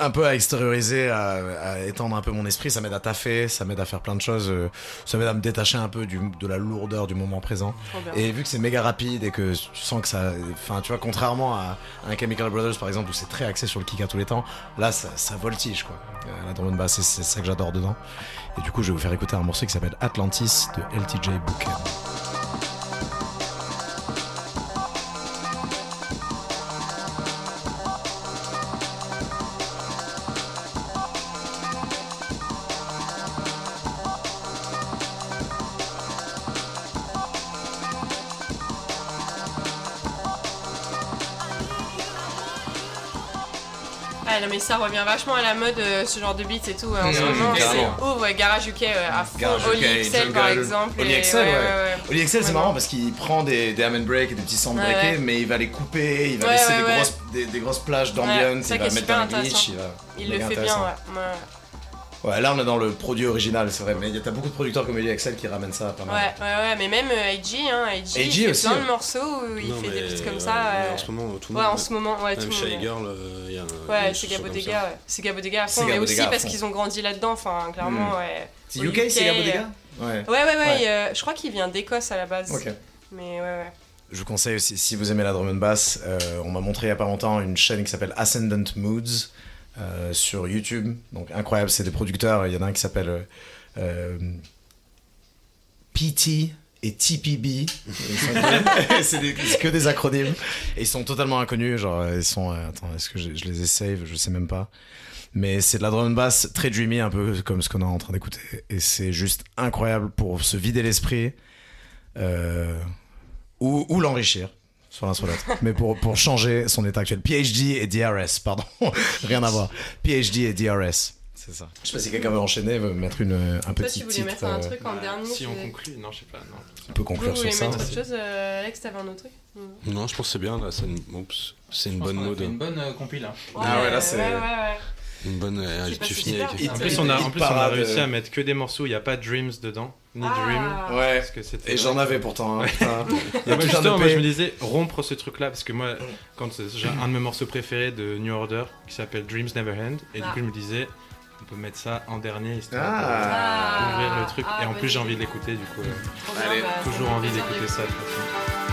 un peu à extérioriser, à, à étendre un peu mon esprit. Ça m'aide à taffer, ça m'aide à faire plein de choses. euh, Ça m'aide à me détacher un peu du, de la lourdeur du moment présent. Et vu que c'est méga rapide et que tu sens que ça. Enfin, tu vois, contrairement à un Chemical Brothers par exemple, où c'est très axé sur le kick à tous les temps, là ça, ça voltige quoi. La drum and bass, c'est- c'est ça que j'adore dedans. Et du coup, je vais vous faire écouter un morceau qui s'appelle Atlantis de LTJ Booker. Non mais ça revient vachement à la mode euh, ce genre de beats et tout euh, en ce moment. carrément. C'est ouf, ouais, Garage UK euh, à fond, Garage Oli UK, XL par exemple. Oli et- XL, ouais. ouais. Oli Excel, c'est Vraiment. marrant parce qu'il prend des, des ham and break et des petits sound Ouais, breakés, ouais. mais il va les couper, il va Ouais, laisser ouais, des, ouais. grosses, des, des grosses plages Ouais, d'ambiance, ça il qui va est mettre super un glitch, intéressant. il va. Il le fait bien, intéressant. ouais. ouais. Ouais, là on est dans le produit original, c'est vrai, mais il y a t'as beaucoup de producteurs comme Eli Excel qui ramènent ça pas mal. Ouais, ouais, ouais, mais même euh, AG, hein, AG il fait aussi, plein ouais. de morceaux où il Non, fait des beats comme ouais, ça. mais ouais. En ce moment, tout le Ouais, monde. en ce moment, ouais, tout le monde. Shy ouais. Girl, euh, il y a un. Ouais, c'est Gabo Dega, ouais. C'est Gabo Dega à C'est fond, mais aussi parce qu'ils ont grandi là-dedans, enfin, clairement, Mm. ouais. C'est UK, c'est Gabo Dega Ouais. Ouais, ouais, ouais, Ouais. euh, je crois qu'il vient d'Écosse à la base. Ok. Mais ouais, ouais. Je vous conseille aussi, si vous aimez la drum and bass, euh, on m'a montré il y a pas longtemps une chaîne qui s'appelle Ascendant Moods euh, sur YouTube. Donc incroyable, c'est des producteurs. Il y en a un qui s'appelle euh, euh, PT et TPB. C'est que des acronymes. Et ils sont totalement inconnus. Genre, ils sont. attends, est-ce que je, les ai save? Je sais même pas. Mais c'est de la and bass très dreamy, un peu comme ce qu'on est en train d'écouter. Et c'est juste incroyable pour se vider l'esprit. Ou l'enrichir sur l'un sur l'autre. Mais pour, pour changer son état actuel. PhD et DRS, pardon. Rien à voir. PhD et DRS. C'est ça. Je sais pas si quelqu'un veut enchaîner, veut mettre une, un Toi, petit tu voulais titre. mettre un euh, truc en dernier. Si on conclut, non, je sais pas. Non. on peut Vous conclure voulez sur ça. mettre autre chose, euh, Alex, t'avais un autre truc. Non, je pense que c'est bien, là. C'est une, Oups, c'est une bonne mode. Une bonne euh, compile. hein. Ah ouais, là, c'est- Ouais, ouais, ouais. Une bonne. euh, tu finis avec. ça. En plus, on a, en plus, on a réussi euh. à mettre que des morceaux, il n'y a pas Dreams dedans, ni Ah. Dream. Ouais. Parce que c'était Et j'en avais pourtant. hein. Et moi, justement, moi, je me disais rompre ce truc-là parce que moi, quand j'ai un de mes morceaux préférés de New Order qui s'appelle Dreams Never End, et du Ah. coup, je me disais, on peut mettre ça en dernier histoire Ah. d'ouvrir le truc. Ah, et en vas-y. plus, j'ai envie de l'écouter, du coup, euh, bah, toujours envie d'écouter ça. de toute façon.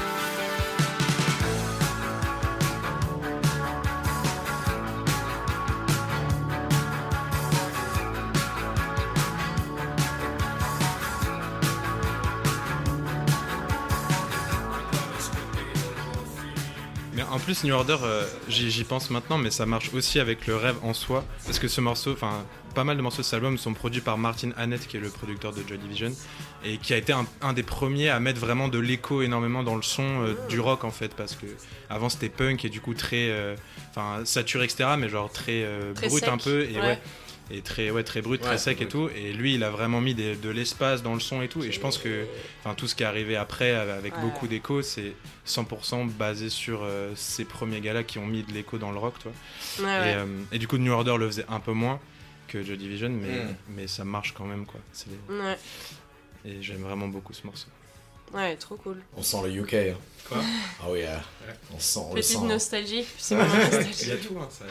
En plus, New Order, euh, j'y pense maintenant, mais ça marche aussi avec le rêve en soi. Parce que ce morceau, enfin, pas mal de morceaux de cet album sont produits par Martin Hannett, qui est le producteur de Joy Division, et qui a été un, un des premiers à mettre vraiment de l'écho énormément dans le son euh, du rock, en fait. Parce que avant c'était punk et du coup très. euh, Enfin, saturé, etc., mais genre très, Très brut sec, un peu. Et ouais. ouais. Et très, ouais, très brut, Ouais, très sec et tout. Et lui, il a vraiment mis des- de l'espace dans le son et tout. Et je pense que enfin, tout ce qui est arrivé après, avec Ouais. beaucoup d'écho, c'est 100% basé sur euh, ces premiers gars-là qui ont mis de l'écho dans le rock, toi. Ouais, Et, ouais. euh, et du coup, New Order le faisait un peu moins que Joy Division, mais, Mm. mais ça marche quand même, quoi. C'est- Ouais, Et j'aime vraiment beaucoup ce morceau. ouais, trop cool. On sent le UK. hein. Quoi? Ah oui, euh, on sent, le Petite sent. nostalgie, c'est vraiment Il y a nostalgie. tout, hein, ça-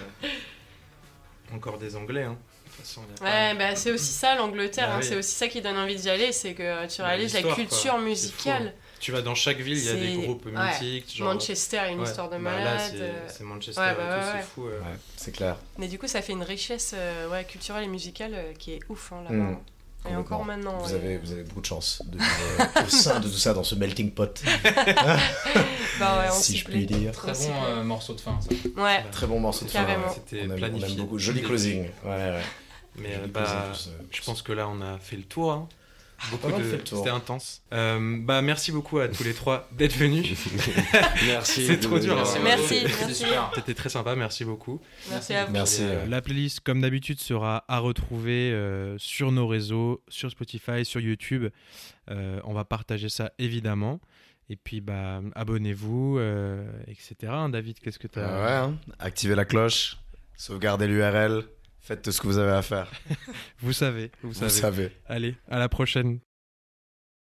Encore des anglais, hein. Façon, Ouais, bah c'est aussi ça l'Angleterre, Bah hein, oui. c'est aussi ça qui donne envie d'y aller, c'est que tu Bah, réalises la culture quoi. musicale. Tu vas dans chaque ville, il y a des groupes ouais. mythiques. Genre... Manchester a une Ouais. histoire de Bah, là, malade. c'est- euh, c'est Manchester ouais, bah, tout, ouais, c'est ouais. fou. euh. Ouais, c'est clair. Mais du coup, ça fait une richesse euh, ouais, culturelle et musicale euh, qui est ouf hein, là-bas. Mm. Et encore maintenant. Vous, ouais. avez, vous avez beaucoup de chance de vivre euh, au sein de tout ça, dans ce melting pot, Bah ouais, on si je plaît. puis dire. Très bon ouais. euh, morceau de fin, ça. Ouais, Très bon morceau de fin. Carrément. ouais. C'était planifié. aime beaucoup. Joli closing. Ouais, ouais. Mais euh, bah, je pense que là, on a fait le tour. hein. De- tour. C'était intense. Euh, bah, merci beaucoup à tous les trois d'être venus. Merci. C'est trop dur, hein. Merci, C'est merci. C'était très sympa, merci beaucoup. Merci à vous. Merci. Euh, La playlist, comme d'habitude, sera à retrouver euh, sur nos réseaux, sur Spotify, sur YouTube. Euh, on va partager ça évidemment. Et puis, bah, abonnez-vous, euh, etc. hein, David, qu'est-ce que tu as euh, ouais, hein. Activez la cloche, sauvegardez l'URL, faites tout ce que vous avez à faire. Vous savez, vous, Vous savez. savez. Allez, à la prochaine.